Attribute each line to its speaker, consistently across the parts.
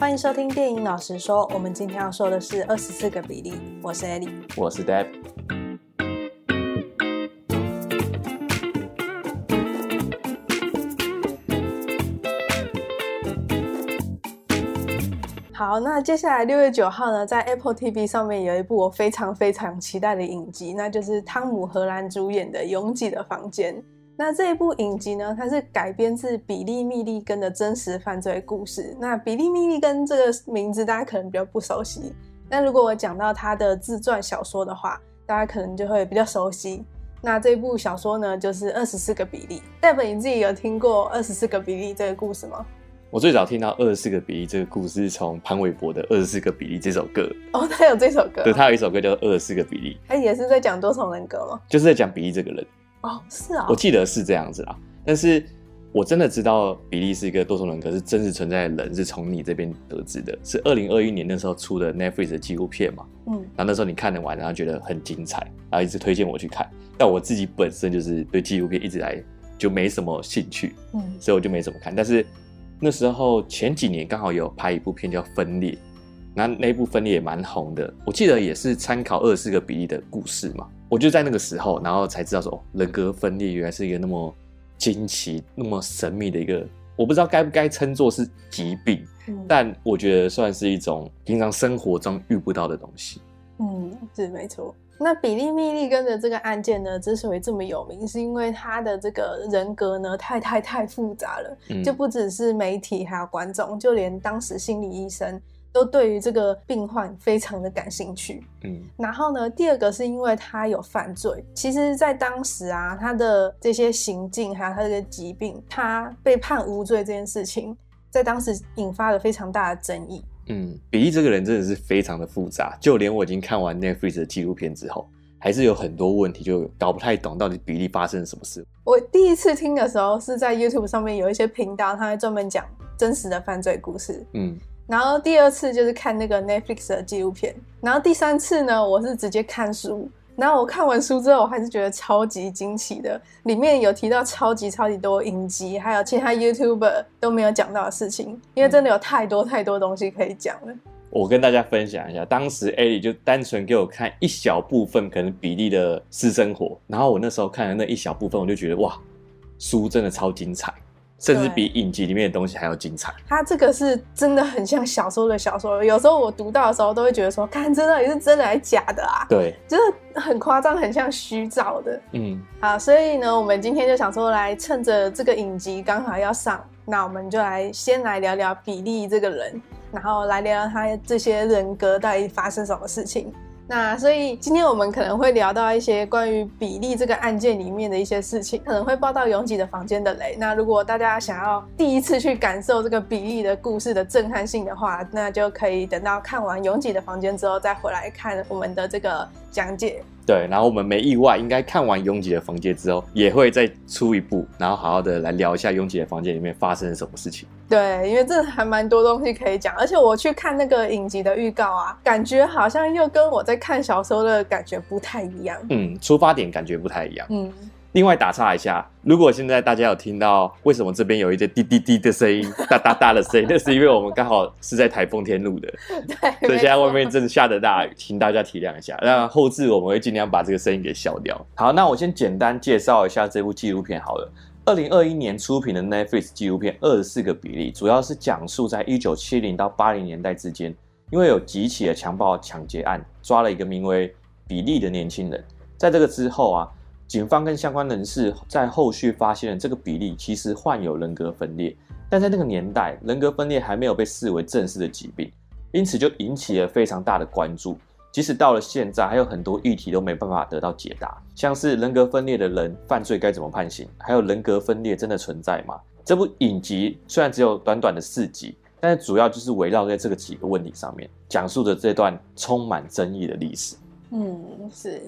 Speaker 1: 欢迎收听电影老实说，我们今天要说的是二十四个比例。我是 Ellie，
Speaker 2: 我是 Deb。
Speaker 1: 好，那接下来六月九号呢，在 Apple TV 上面有一部我非常非常期待的影集，那就是汤姆·荷兰主演的《拥挤的房间》。那这一部影集呢，它是改编自比利·密利根的真实犯罪故事。那比利·密利根这个名字大家可能比较不熟悉，但如果我讲到他的自传小说的话，大家可能就会比较熟悉。那这部小说呢，就是《二十四个比利》。代本你自己有听过《二十四个比利》这个故事吗？
Speaker 2: 我最早听到《二十四个比利》这个故事是从潘玮柏的《二十四个比利》这首歌。
Speaker 1: 哦，他有这首歌。
Speaker 2: 对，他有一首歌叫做《二十四个比利》。
Speaker 1: 他也是在讲多重人格吗？
Speaker 2: 就是在讲比利这个人。
Speaker 1: 哦，是啊，
Speaker 2: 我记得是这样子啦。但是我真的知道比利是一个多重人格，是真实存在的人，是从你这边得知的。是二零二一年那时候出的 Netflix 的纪录片嘛？嗯，然后那时候你看了完，然后觉得很精彩，然后一直推荐我去看。但我自己本身就是对纪录片一直来就没什么兴趣，嗯，所以我就没怎么看。但是那时候前几年刚好有拍一部片叫《分裂》，那那部《分裂》也蛮红的，我记得也是参考二十四个比利的故事嘛。我就在那个时候，然后才知道说，人格分裂原来是一个那么惊奇、那么神秘的一个，我不知道该不该称作是疾病，嗯，但我觉得算是一种平常生活中遇不到的东西。
Speaker 1: 嗯，是没错。那比利密利根的这个案件呢，之所以这么有名，是因为他的这个人格呢，太太太复杂了，嗯，就不只是媒体，还有观众，就连当时心理医生。都对于这个病患非常的感兴趣，嗯，然后呢，第二个是因为他有犯罪，其实，在当时啊，他的这些行径还有他这个疾病，他被判无罪这件事情，在当时引发了非常大的争议。
Speaker 2: 嗯，比利这个人真的是非常的复杂，就连我已经看完 Netflix 的纪录片之后，还是有很多问题，就搞不太懂到底比利发生了什么事。
Speaker 1: 我第一次听的时候是在 YouTube 上面有一些频道，他会专门讲真实的犯罪故事，嗯。然后第二次就是看那个 Netflix 的纪录片，然后第三次呢，我是直接看书。然后我看完书之后，我还是觉得超级惊奇的，里面有提到超级超级多影集，还有其他 YouTuber 都没有讲到的事情，因为真的有太多太多东西可以讲了。
Speaker 2: 我跟大家分享一下，当时 Ali 就单纯给我看一小部分，可能比例的私生活，然后我那时候看的那一小部分，我就觉得哇，书真的超精彩。甚至比影集里面的东西还要精彩。
Speaker 1: 它这个是真的很像小说的小说，有时候我读到的时候都会觉得说，看这到底是真的还是假的啊？
Speaker 2: 对，
Speaker 1: 就是很夸张，很像虚造的。嗯，好，所以呢，我们今天就想说，来趁着这个影集刚好要上，那我们就来先来聊聊比利这个人，然后来聊聊他这些人格到底发生什么事情。那所以今天我们可能会聊到一些关于比利这个案件里面的一些事情，可能会报到拥挤的房间的雷。那如果大家想要第一次去感受这个比利的故事的震撼性的话，那就可以等到看完拥挤的房间之后再回来看我们的这个讲解。
Speaker 2: 对，然后我们没意外，应该看完《拥挤的房间》之后，也会再出一部，然后好好的来聊一下《拥挤的房间》里面发生了什么事情。
Speaker 1: 对，因为这还蛮多东西可以讲，而且我去看那个影集的预告啊，感觉好像又跟我在看小说的感觉不太一样。
Speaker 2: 嗯，出发点感觉不太一样。嗯。另外打岔一下，如果现在大家有听到为什么这边有一些滴滴滴的声音、哒哒哒的声音，那是因为我们刚好是在台风天录的，
Speaker 1: 对，
Speaker 2: 所以现在外面真的下着大雨，请大家体谅一下。那后置我们会尽量把这个声音给消掉。好，那我先简单介绍一下这部纪录片好了。二零二一年出品的 Netflix 纪录片《二十四个比例》，主要是讲述在一九七零到八零年代之间，因为有几起的强暴抢劫案，抓了一个名为比利的年轻人。在这个之后啊。警方跟相关人士在后续发现了这个比例其实患有人格分裂，但在那个年代，人格分裂还没有被视为正式的疾病，因此就引起了非常大的关注。即使到了现在，还有很多议题都没办法得到解答，像是人格分裂的人犯罪该怎么判刑，还有人格分裂真的存在吗？这部影集虽然只有短短的四集，但是主要就是围绕在这个几个问题上面，讲述着这段充满争议的历史。
Speaker 1: 嗯，是。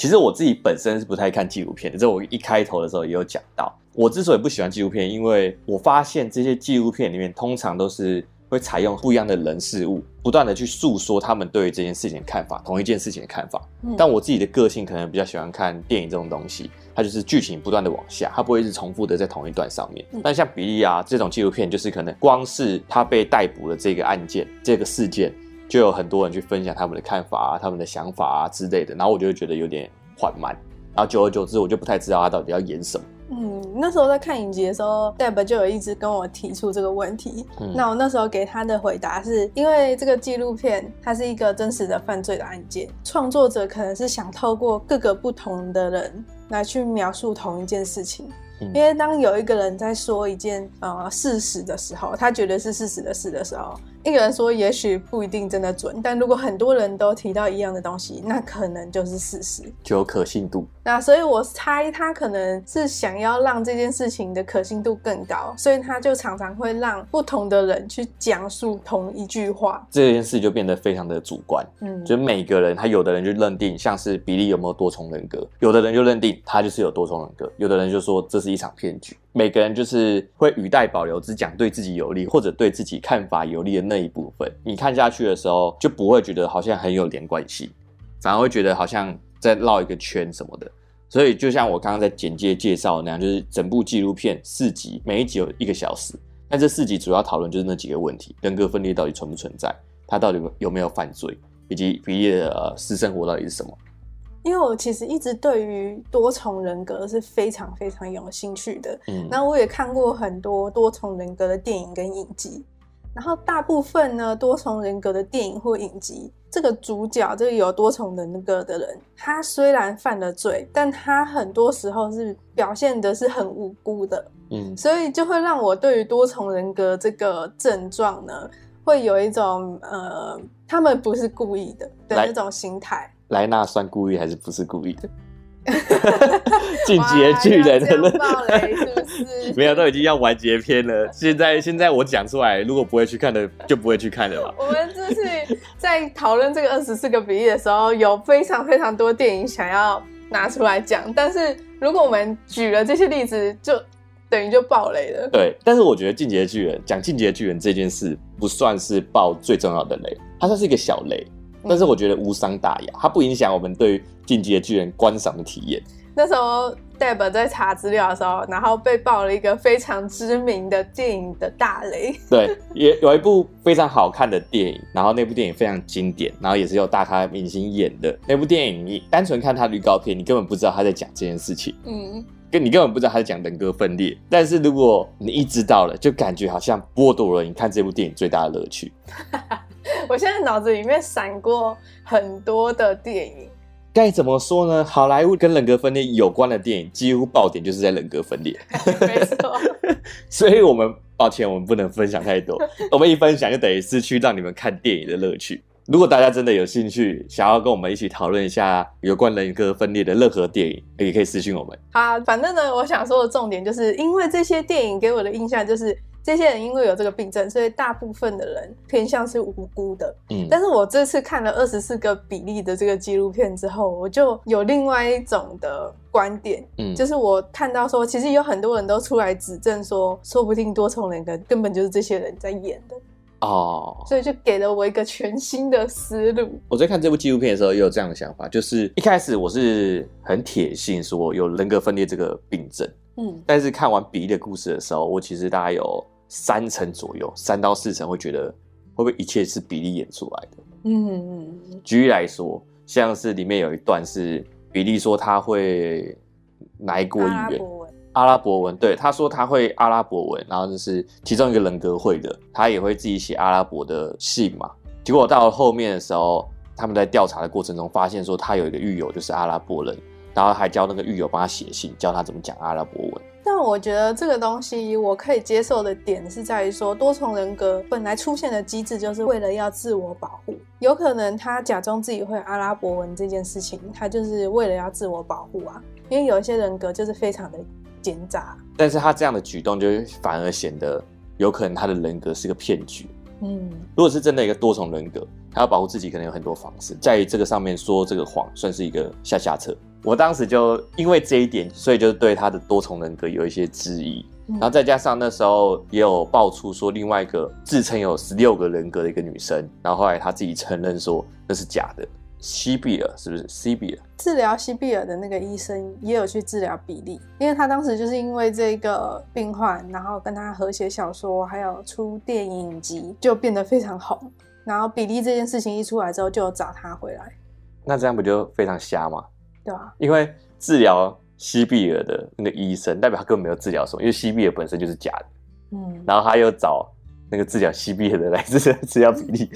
Speaker 2: 其实我自己本身是不太看纪录片的，这我一开头的时候也有讲到。我之所以不喜欢纪录片，因为我发现这些纪录片里面通常都是会采用不一样的人事物，不断的去诉说他们对于这件事情的看法，同一件事情的看法。嗯、但我自己的个性可能比较喜欢看电影这种东西，它就是剧情不断的往下，它不会一直重复的在同一段上面。嗯、但像比利啊这种纪录片，就是可能光是他被逮捕的这个案件、这个事件，就有很多人去分享他们的看法啊、他们的想法啊之类的，然后我就会觉得有点缓慢，然后久而久之，我就不太知道他到底要演什么。
Speaker 1: 嗯，那时候在看影集的时候，Deb 就有一直跟我提出这个问题。嗯，那我那时候给他的回答是，因为这个纪录片它是一个真实的犯罪的案件，创作者可能是想透过各个不同的人来去描述同一件事情。嗯，因为当有一个人在说一件呃事实的时候，他觉得是事实的事的时候。一个人说，也许不一定真的准，但如果很多人都提到一样的东西，那可能就是事实，
Speaker 2: 就有可信度。
Speaker 1: 那所以我猜他可能是想要让这件事情的可信度更高，所以他就常常会让不同的人去讲述同一句话，
Speaker 2: 这件事就变得非常的主观。嗯，就每个人，他有的人就认定像是比利有没有多重人格，有的人就认定他就是有多重人格，有的人就说这是一场骗局。每个人就是会语带保留，只讲对自己有利或者对自己看法有利的那一部分。你看下去的时候，就不会觉得好像很有连贯性，反而会觉得好像在绕一个圈什么的。所以，就像我刚刚在简介介绍那样，就是整部纪录片四集，每一集有一个小时。那这四集主要讨论就是那几个问题：人格分裂到底存不存在？他到底有没有犯罪？以及比利的呃私生活到底是什么？
Speaker 1: 因为我其实一直对于多重人格是非常非常有兴趣的，嗯，那我也看过很多多重人格的电影跟影集，然后大部分呢多重人格的电影或影集，这个主角这个有多重人格的人，他虽然犯了罪，但他很多时候是表现的是很无辜的，嗯，所以就会让我对于多重人格这个症状呢，会有一种呃，他们不是故意的的那种心态。
Speaker 2: 莱纳算故意还是不是故意的？进击的巨人的？没有，都已经要完结篇了。现在现在我讲出来，如果不会去看的，就不会去看了吧。
Speaker 1: 我们这次在讨论这个二十四个比例的时候，有非常非常多电影想要拿出来讲，但是如果我们举了这些例子，就等于就爆雷了。
Speaker 2: 对，但是我觉得进击的巨人讲进击的巨人这件事，不算是爆最重要的雷，它算是一个小雷。但是我觉得无伤大雅，它不影响我们对《进击的巨人》观赏的体验。
Speaker 1: 那时候 Deb 在查资料的时候，然后被爆了一个非常知名的电影的大雷。
Speaker 2: 对，也有一部非常好看的电影，然后那部电影非常经典，然后也是有大咖明星演的那部电影。你单纯看它的预告片，你根本不知道他在讲这件事情。嗯，跟你根本不知道他在讲人格分裂。但是如果你一知道了，就感觉好像剥夺了你看这部电影最大的乐趣。
Speaker 1: 我现在脑子里面闪过很多的电影，
Speaker 2: 该怎么说呢？好莱坞跟人格分裂有关的电影，几乎爆点就是在人格分裂。
Speaker 1: 没错，
Speaker 2: 所以我们抱歉，我们不能分享太多。我们一分享就等于失去让你们看电影的乐趣。如果大家真的有兴趣，想要跟我们一起讨论一下有关人格分裂的任何电影，也可以私信我们。
Speaker 1: 好，反正呢，我想说的重点就是因为这些电影给我的印象就是。这些人因为有这个病症，所以大部分的人偏向是无辜的。嗯，但是我这次看了二十四个比例的这个纪录片之后，我就有另外一种的观点。嗯，就是我看到说，其实有很多人都出来指证说，说不定多重人格根本就是这些人在演的。哦，所以就给了我一个全新的思路。
Speaker 2: 我在看这部纪录片的时候，也有这样的想法，就是一开始我是很铁信说有人格分裂这个病症。嗯，但是看完比利的故事的时候，我其实大概有三成左右，三到四成会觉得会不会一切是比利演出来的？嗯，举例来说，像是里面有一段是比利说他会哪一国语言？阿拉伯文。对，他说他会阿拉伯文，然后就是其中一个人格会的，他也会自己写阿拉伯的信嘛。结果到后面的时候，他们在调查的过程中发现说他有一个狱友就是阿拉伯人。然后还教那个狱友帮他写信，教他怎么讲阿拉伯文。
Speaker 1: 但我觉得这个东西我可以接受的点是在于说，多重人格本来出现的机制就是为了要自我保护。有可能他假装自己会阿拉伯文这件事情，他就是为了要自我保护啊。因为有一些人格就是非常的奸诈。
Speaker 2: 但是他这样的举动就反而显得有可能他的人格是个骗局。嗯，如果是真的一个多重人格，他要保护自己可能有很多方式，在这个上面说这个谎算是一个下下策。我当时就因为这一点，所以就对他的多重人格有一些质疑。然后再加上那时候也有爆出说另外一个自称有十六个人格的一个女生，然后后来她自己承认说那是假的。西比尔是不是西比尔？
Speaker 1: 治疗西比尔的那个医生也有去治疗比利，因为他当时就是因为这个病患，然后跟他合写小说，还有出电影集，就变得非常红。然后比利这件事情一出来之后，就找他回来。
Speaker 2: 那这样不就非常瞎吗？
Speaker 1: 对啊，
Speaker 2: 因为治疗西比尔的那个医生，代表他根本没有治疗什么，因为西比尔本身就是假的。嗯，然后他又找。那个治疗西比尔的来自治疗比利，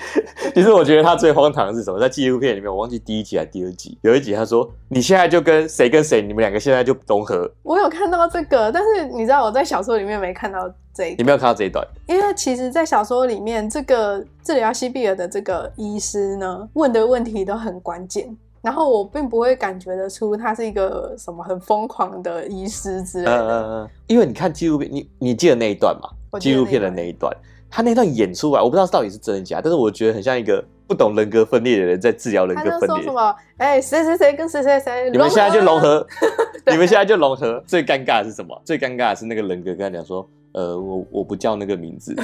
Speaker 2: 其实我觉得他最荒唐的是什么？在纪录片里面，我忘记第一集还是第二集，有一集他说：“你现在就跟谁跟谁，你们两个现在就融合。”
Speaker 1: 我有看到这个，但是你知道我在小说里面没看到这一，
Speaker 2: 你没有看到这一段，
Speaker 1: 因为其实，在小说里面，这个治疗西比尔的这个医师呢，问的问题都很关键，然后我并不会感觉得出他是一个什么很疯狂的医师之类的。嗯嗯嗯，
Speaker 2: 因为你看纪录片，你你记得那一段吗？纪录片的那一段。他那段演出啊，我不知道到底是真的假，但是我觉得很像一个不懂人格分裂的人在治疗人格分裂。他
Speaker 1: 说什么？哎、欸，谁谁谁跟谁谁谁，
Speaker 2: 你们现在就融合，你们现在就融合。最尴尬的是什么？最尴尬的是那个人格跟他讲说，呃，我我不叫那个名字。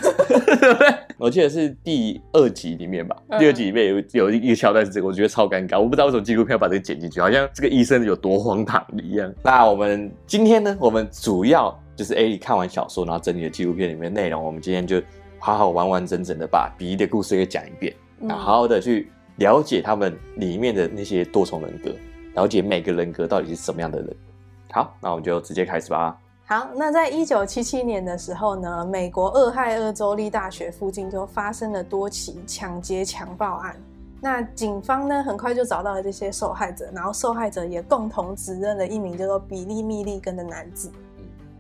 Speaker 2: 我记得是第二集里面吧，第二集里面有有一个桥段是这个，我觉得超尴尬。我不知道为什么纪录片要把这个剪进去，好像这个医生有多荒唐一样。那我们今天呢？我们主要就是 A 莉看完小说，然后整理的纪录片里面内容，我们今天就。好好完完整整的把比利的故事给讲一遍，然后好好的去了解他们里面的那些多重人格，了解每个人格到底是什么样的人。好，那我们就直接开始吧。
Speaker 1: 好，那在一九七七年的时候呢，美国俄亥俄州立大学附近就发生了多起抢劫强暴案。那警方呢，很快就找到了这些受害者，然后受害者也共同指认了一名叫做比利·密利根的男子。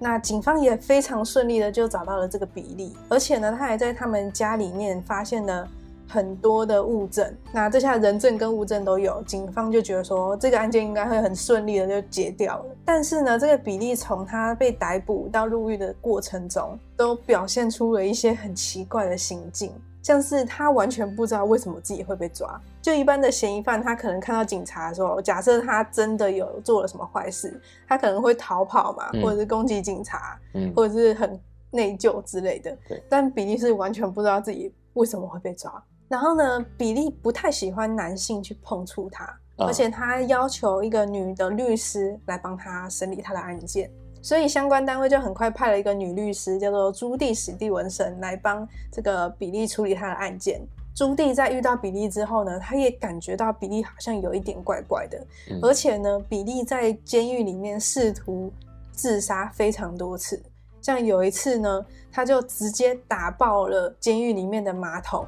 Speaker 1: 那警方也非常顺利的就找到了这个比例，而且呢，他还在他们家里面发现了很多的物证。那这下人证跟物证都有，警方就觉得说这个案件应该会很顺利的就结掉了。但是呢，这个比利从他被逮捕到入狱的过程中，都表现出了一些很奇怪的行径。像是他完全不知道为什么自己会被抓，就一般的嫌疑犯，他可能看到警察的时候，假设他真的有做了什么坏事，他可能会逃跑嘛，或者是攻击警察，嗯，或者是很内疚之类的。对，但比利是完全不知道自己为什么会被抓。然后呢，比利不太喜欢男性去碰触他，而且他要求一个女的律师来帮他审理他的案件。所以相关单位就很快派了一个女律师，叫做朱蒂史蒂文森，来帮这个比利处理他的案件。朱蒂在遇到比利之后呢，他也感觉到比利好像有一点怪怪的，嗯、而且呢，比利在监狱里面试图自杀非常多次。像有一次呢，他就直接打爆了监狱里面的马桶，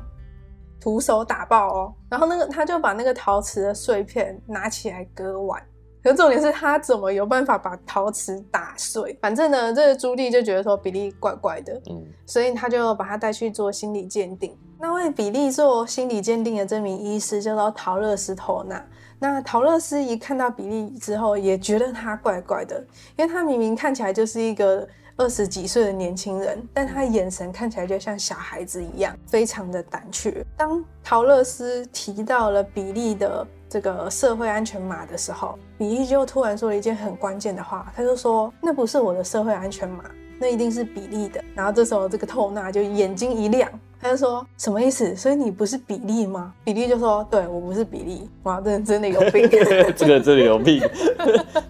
Speaker 1: 徒手打爆哦。然后那个他就把那个陶瓷的碎片拿起来割腕。可重点是他怎么有办法把陶瓷打碎？反正呢，这个朱莉就觉得说比利怪怪的，嗯，所以他就把他带去做心理鉴定。那为比利做心理鉴定的这名医师叫做陶乐斯·托纳。那陶乐斯一看到比利之后，也觉得他怪怪的，因为他明明看起来就是一个二十几岁的年轻人，但他眼神看起来就像小孩子一样，非常的胆怯。当陶乐斯提到了比利的这个社会安全码的时候，比利就突然说了一件很关键的话，他就说：“那不是我的社会安全码，那一定是比利的。”然后这时候，这个透纳就眼睛一亮。他就说什么意思？所以你不是比利吗？比利就说：“对，我不是比利。”哇，真的真的有病！
Speaker 2: 这个真的有病。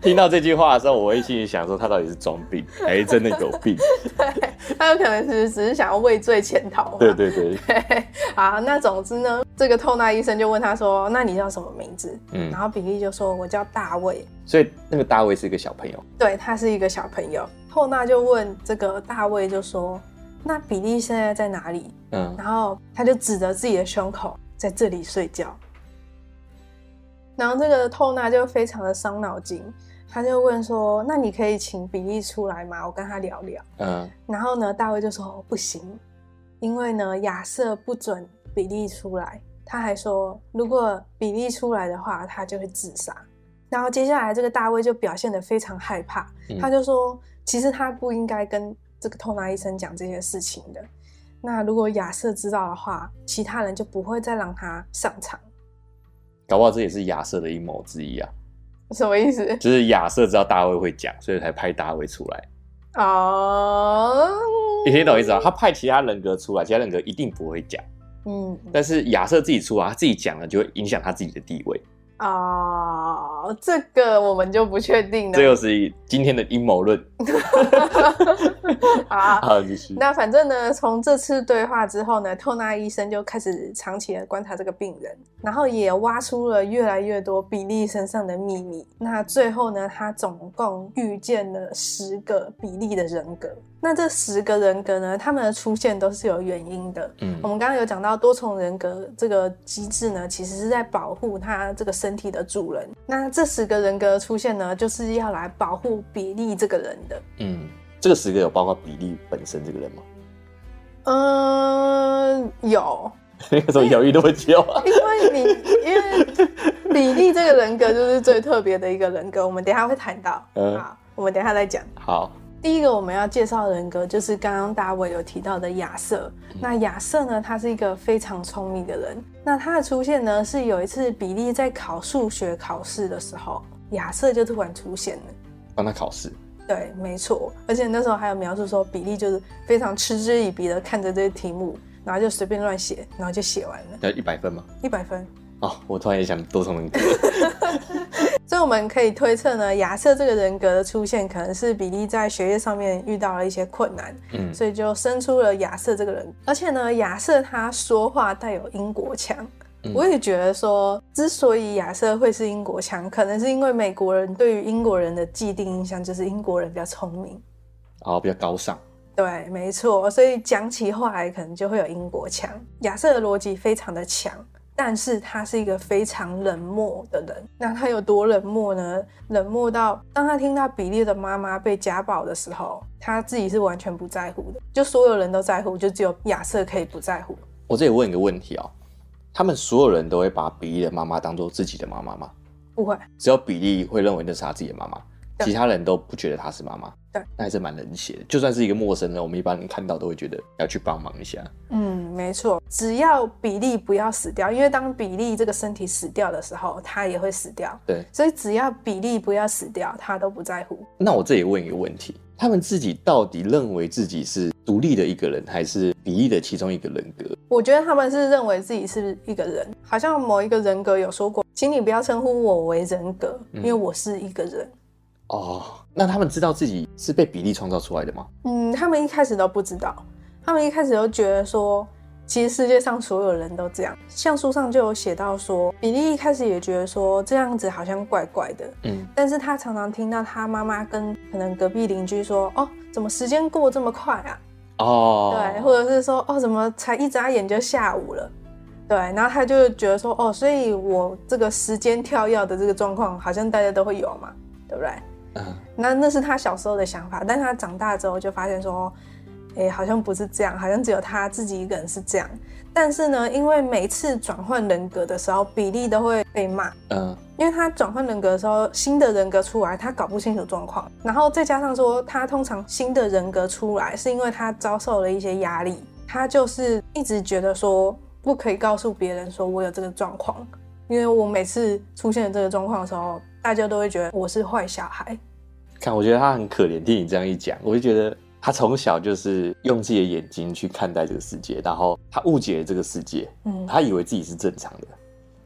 Speaker 2: 听到这句话的时候，我会心里想说，他到底是装病还是真的有病？
Speaker 1: 对，他有可能是只是想要畏罪潜逃。
Speaker 2: 对对 对。
Speaker 1: 好，那总之呢，这个透纳医生就问他说：“那你叫什么名字？”嗯，然后比利就说：“我叫大卫。”
Speaker 2: 所以那个大卫是一个小朋友。
Speaker 1: 对，他是一个小朋友。透纳就问这个大卫就说。那比利现在在哪里？嗯，然后他就指着自己的胸口，在这里睡觉。然后这个透纳就非常的伤脑筋，他就问说：“那你可以请比利出来吗？我跟他聊聊。”嗯，然后呢，大卫就说：“不行，因为呢，亚瑟不准比利出来。他还说，如果比利出来的话，他就会自杀。”然后接下来这个大卫就表现得非常害怕，嗯，他就说：“其实他不应该跟。”这个透纳医生讲这些事情的，那如果亚瑟知道的话，其他人就不会再让他上场。
Speaker 2: 搞不好这也是亚瑟的阴谋之一啊！
Speaker 1: 什么意思？
Speaker 2: 就是亚瑟知道大卫会讲，所以才派大卫出来。
Speaker 1: 哦，
Speaker 2: 你听懂意思啊？他派其他人格出来，其他人格一定不会讲。
Speaker 1: 嗯，
Speaker 2: 但是亚瑟自己出来，他自己讲了，就会影响他自己的地位。
Speaker 1: 哦，这个我们就不确定了。
Speaker 2: 这又是今天的阴谋论。
Speaker 1: 好，
Speaker 2: 好，继续。
Speaker 1: 那反正呢，从这次对话之后呢，透纳医生就开始长期的观察这个病人，然后也挖出了越来越多比利身上的秘密。那最后呢，他总共遇见了十个比利的人格。那这十个人格呢，他们的出现都是有原因的。嗯，我们刚刚有讲到多重人格这个机制呢，其实是在保护他这个身体的主人。那这十个人格的出现呢，就是要来保护比利这个人的。
Speaker 2: 嗯，这个十个有包括比利本身这个人吗？
Speaker 1: 嗯，有。
Speaker 2: 那个时候犹豫那么久啊？
Speaker 1: 因为你因为比利这个人格就是最特别的一个人格，我们等一下会谈到。嗯，好，我们等一下再讲。
Speaker 2: 好。
Speaker 1: 第一个我们要介绍的人格就是刚刚大卫有提到的亚瑟。那亚瑟呢，他是一个非常聪明的人。那他的出现呢，是有一次比利在考数学考试的时候，亚瑟就突然出现了，
Speaker 2: 帮他考试。
Speaker 1: 对，没错。而且那时候还有描述说，比利就是非常嗤之以鼻的看着这些题目，然后就随便乱写，然后就写完了。
Speaker 2: 要一百分吗？
Speaker 1: 一百分。
Speaker 2: 哦，我突然也想多重人格。
Speaker 1: 所以我们可以推测呢，亚瑟这个人格的出现，可能是比利在学业上面遇到了一些困难，嗯，所以就生出了亚瑟这个人。而且呢，亚瑟他说话带有英国腔，嗯，我也觉得说，之所以亚瑟会是英国腔，可能是因为美国人对于英国人的既定印象就是英国人比较聪明，
Speaker 2: 哦，比较高尚。
Speaker 1: 对，没错，所以讲起话来可能就会有英国腔。亚瑟的逻辑非常的强。但是他是一个非常冷漠的人。那他有多冷漠呢？冷漠到当他听到比利的妈妈被家暴的时候，他自己是完全不在乎的。就所有人都在乎，就只有亚瑟可以不在乎。
Speaker 2: 我这里问一个问题哦，他们所有人都会把比利的妈妈当做自己的妈妈吗？
Speaker 1: 不会，
Speaker 2: 只有比利会认为那是他自己的妈妈。其他人都不觉得她是妈妈，对，那还是蛮冷血的。就算是一个陌生人，我们一般人看到都会觉得要去帮忙一下。
Speaker 1: 嗯，没错，只要比利不要死掉，因为当比利这个身体死掉的时候，他也会死掉。
Speaker 2: 对，
Speaker 1: 所以只要比利不要死掉，他都不在乎。
Speaker 2: 那我这里问一个问题：他们自己到底认为自己是独立的一个人，还是比利的其中一个人格？
Speaker 1: 我觉得他们是认为自己是一个人，好像某一个人格有说过，请你不要称呼我为人格，因为我是一个人。嗯
Speaker 2: 哦，那他们知道自己是被比利创造出来的吗？
Speaker 1: 嗯，他们一开始都不知道，他们一开始都觉得说，其实世界上所有人都这样。像书上就有写到说，比利一开始也觉得说这样子好像怪怪的，嗯，但是他常常听到他妈妈跟可能隔壁邻居说，哦，怎么时间过这么快啊？
Speaker 2: 哦，
Speaker 1: 对，或者是说，哦，怎么才一眨眼就下午了？对，然后他就觉得说，哦，所以我这个时间跳跃的这个状况，好像大家都会有嘛，对不对？嗯，那那是他小时候的想法，但他长大之后就发现说，哎，好像不是这样，好像只有他自己一个人是这样。但是呢，因为每次转换人格的时候，比利都会被骂，嗯，因为他转换人格的时候，新的人格出来，他搞不清楚状况，然后再加上说，他通常新的人格出来，是因为他遭受了一些压力，他就是一直觉得说，不可以告诉别人说我有这个状况，因为我每次出现这个状况的时候。大家都会觉得我是坏小孩。
Speaker 2: 看，我觉得他很可怜。听你这样一讲，我就觉得他从小就是用自己的眼睛去看待这个世界，然后他误解了这个世界。嗯，他以为自己是正常的，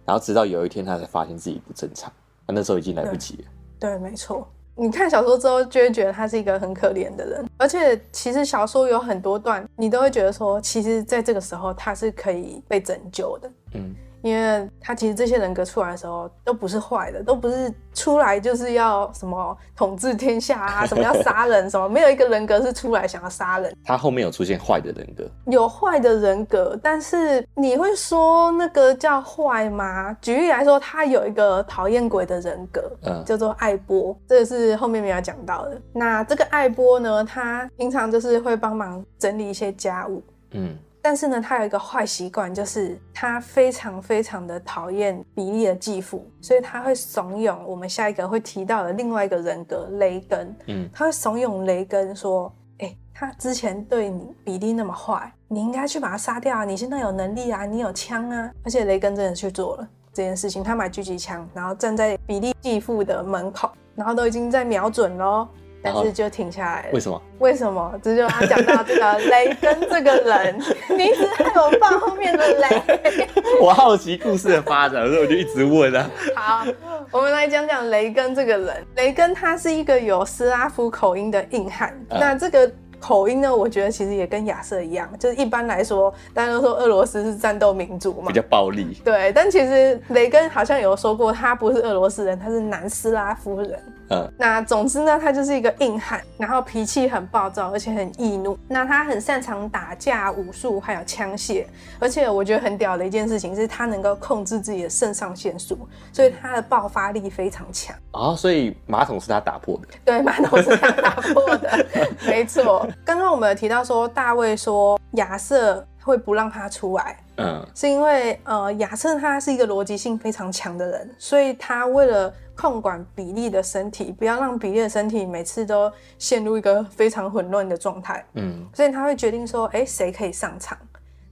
Speaker 2: 然后直到有一天他才发现自己不正常。他那时候已经来不及了。
Speaker 1: 对，对，没错。你看小说之后，就会觉得他是一个很可怜的人。而且，其实小说有很多段，你都会觉得说，其实在这个时候他是可以被拯救的。嗯。因为他其实这些人格出来的时候都不是坏的，都不是出来就是要什么统治天下啊，什么要杀人什么，没有一个人格是出来想要杀人。
Speaker 2: 他后面有出现坏的人格，
Speaker 1: 有坏的人格，但是你会说那个叫坏吗？举例来说，他有一个讨厌鬼的人格，嗯，叫做艾波，这个是后面没有讲到的。那这个艾波呢，他平常就是会帮忙整理一些家务，嗯。但是呢，他有一个坏习惯，就是他非常非常的讨厌比利的继父，所以他会怂恿我们下一个会提到的另外一个人格雷根。嗯，他会怂恿雷根说：“哎、欸，他之前对你比利那么坏，你应该去把他杀掉啊！你现在有能力啊，你有枪啊！”而且雷根真的去做了这件事情，他买狙击枪，然后站在比利继父的门口，然后都已经在瞄准喽。但是就停下来了。
Speaker 2: 为什么？
Speaker 1: 为什么？这就他讲到这个雷根这个人，你一直害我放后面的雷。
Speaker 2: 我好奇故事的发展，所以我就一直问啊。
Speaker 1: 好，我们来讲讲雷根这个人。雷根他是一个有斯拉夫口音的硬汉，嗯、那这个。口音呢，我觉得其实也跟亚瑟一样，就是一般来说，大家都说俄罗斯是战斗民族嘛，
Speaker 2: 比较暴力。
Speaker 1: 对，但其实雷根好像有说过，他不是俄罗斯人，他是南斯拉夫人。嗯，那总之呢，他就是一个硬汉，然后脾气很暴躁，而且很易怒。那他很擅长打架、武术，还有枪械。而且我觉得很屌的一件事情是，他能够控制自己的肾上腺素，所以他的爆发力非常强。
Speaker 2: 啊、哦，所以马桶是他打破的？
Speaker 1: 对，马桶是他打破的，没错。刚刚我们有提到说，大卫说亚瑟会不让他出来，嗯，是因为呃，亚瑟他是一个逻辑性非常强的人，所以他为了。控管比利的身体，不要让比利的身体每次都陷入一个非常混乱的状态。嗯，所以他会决定说，哎，谁可以上场？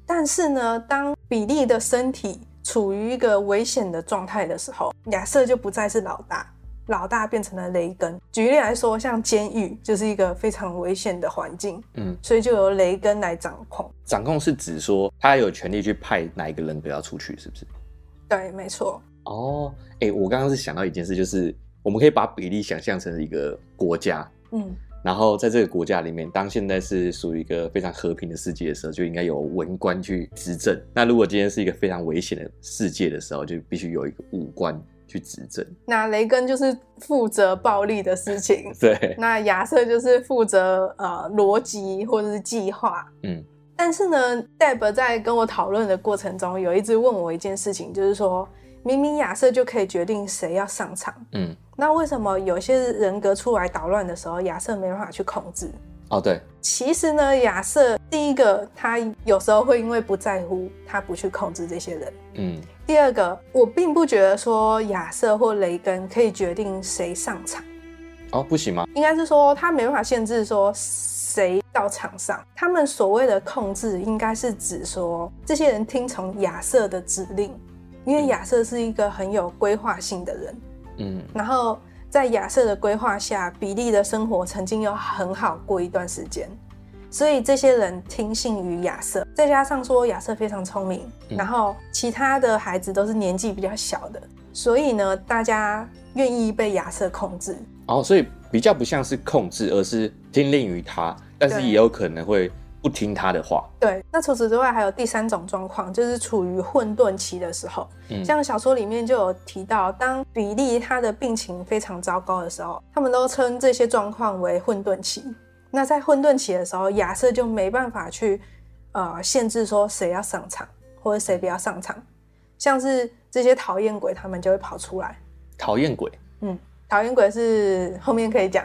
Speaker 1: 但是呢，当比利的身体处于一个危险的状态的时候，亚瑟就不再是老大，老大变成了雷根。举例来说，像监狱就是一个非常危险的环境。嗯，所以就由雷根来掌控。
Speaker 2: 掌控是指说他有权利去派哪一个人不要出去，是不是？
Speaker 1: 对，没错。
Speaker 2: 哦，哎、欸，我刚刚是想到一件事，就是我们可以把比利想象成一个国家，嗯，然后在这个国家里面，当现在是属于一个非常和平的世界的时候，就应该有文官去执政。那如果今天是一个非常危险的世界的时候，就必须有一个武官去执政。
Speaker 1: 那雷根就是负责暴力的事情，
Speaker 2: 对。
Speaker 1: 那亚瑟就是负责呃逻辑或者是计划，嗯。但是呢，Deb 在跟我讨论的过程中，有一直问我一件事情，就是说。明明亚瑟就可以决定谁要上场，嗯，那为什么有些人格出来捣乱的时候，亚瑟没办法去控制？
Speaker 2: 哦，对，
Speaker 1: 其实呢，亚瑟第一个他有时候会因为不在乎，他不去控制这些人，嗯。第二个，我并不觉得说亚瑟或雷根可以决定谁上场，
Speaker 2: 哦，不行吗？
Speaker 1: 应该是说他没办法限制说谁到场上，他们所谓的控制，应该是指说这些人听从亚瑟的指令。因为亚瑟是一个很有规划性的人，嗯，然后在亚瑟的规划下，比利的生活曾经有很好过一段时间，所以这些人听信于亚瑟。再加上说亚瑟非常聪明，然后其他的孩子都是年纪比较小的，所以呢，大家愿意被亚瑟控制。
Speaker 2: 哦，所以比较不像是控制，而是听令于他，但是也有可能会。不听他的话。
Speaker 1: 对，那除此之外还有第三种状况，就是处于混沌期的时候。嗯，像小说里面就有提到，当比利他的病情非常糟糕的时候，他们都称这些状况为混沌期。那在混沌期的时候，亚瑟就没办法去呃限制说谁要上场或者谁不要上场，像是这些讨厌鬼，他们就会跑出来。
Speaker 2: 讨厌鬼，
Speaker 1: 嗯，讨厌鬼是后面可以讲。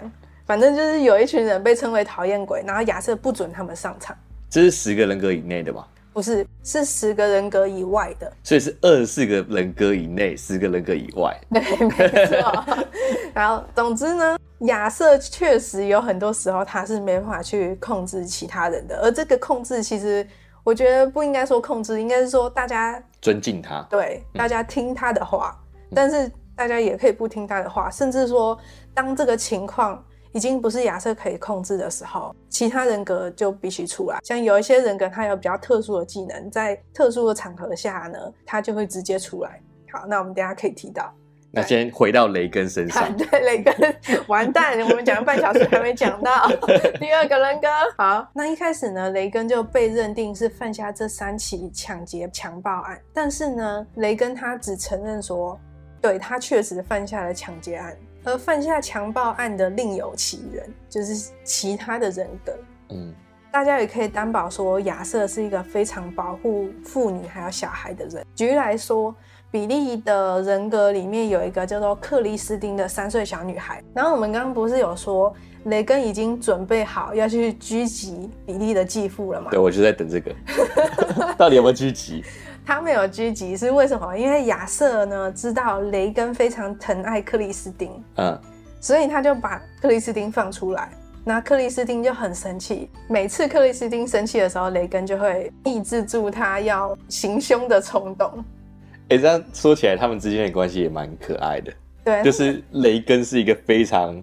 Speaker 1: 反正就是有一群人被称为讨厌鬼，然后亚瑟不准他们上场。
Speaker 2: 这是十个人格以内的吧？
Speaker 1: 不是，是十个人格以外的。
Speaker 2: 所以是二十四个人格以内，十个人格以外。
Speaker 1: 对，没错。然后，总之呢，亚瑟确实有很多时候他是没办法去控制其他人的，而这个控制其实我觉得不应该说控制，应该是说大家
Speaker 2: 尊敬他，
Speaker 1: 对，大家听他的话，嗯、但是大家也可以不听他的话，甚至说当这个情况。已经不是亚瑟可以控制的时候，其他人格就必须出来。像有一些人格，他有比较特殊的技能，在特殊的场合下呢，他就会直接出来。好，那我们等下可以提到。
Speaker 2: 那先回到雷根身上。
Speaker 1: 对，雷根完蛋，我们讲了半小时还没讲到 第二个人格。好，那一开始呢，雷根就被认定是犯下这三起抢劫强暴案，但是呢，雷根他只承认说，对，他确实犯下了抢劫案。而犯下强暴案的另有其人，就是其他的人格。嗯，大家也可以担保说，亚瑟是一个非常保护妇女还有小孩的人。举例来说，比利的人格里面有一个叫做克里斯汀的三岁小女孩。然后我们刚刚不是有说，雷根已经准备好要去狙击比利的继父了吗？
Speaker 2: 对，我就在等这个，到底有没有狙击？
Speaker 1: 他没有狙击是为什么？因为亚瑟呢知道雷根非常疼爱克里斯汀，嗯，所以他就把克里斯汀放出来。那克里斯汀就很生气，每次克里斯汀生气的时候，雷根就会抑制住他要行凶的冲动。
Speaker 2: 哎、欸，这样说起来，他们之间的关系也蛮可爱的。
Speaker 1: 对，
Speaker 2: 就是雷根是一个非常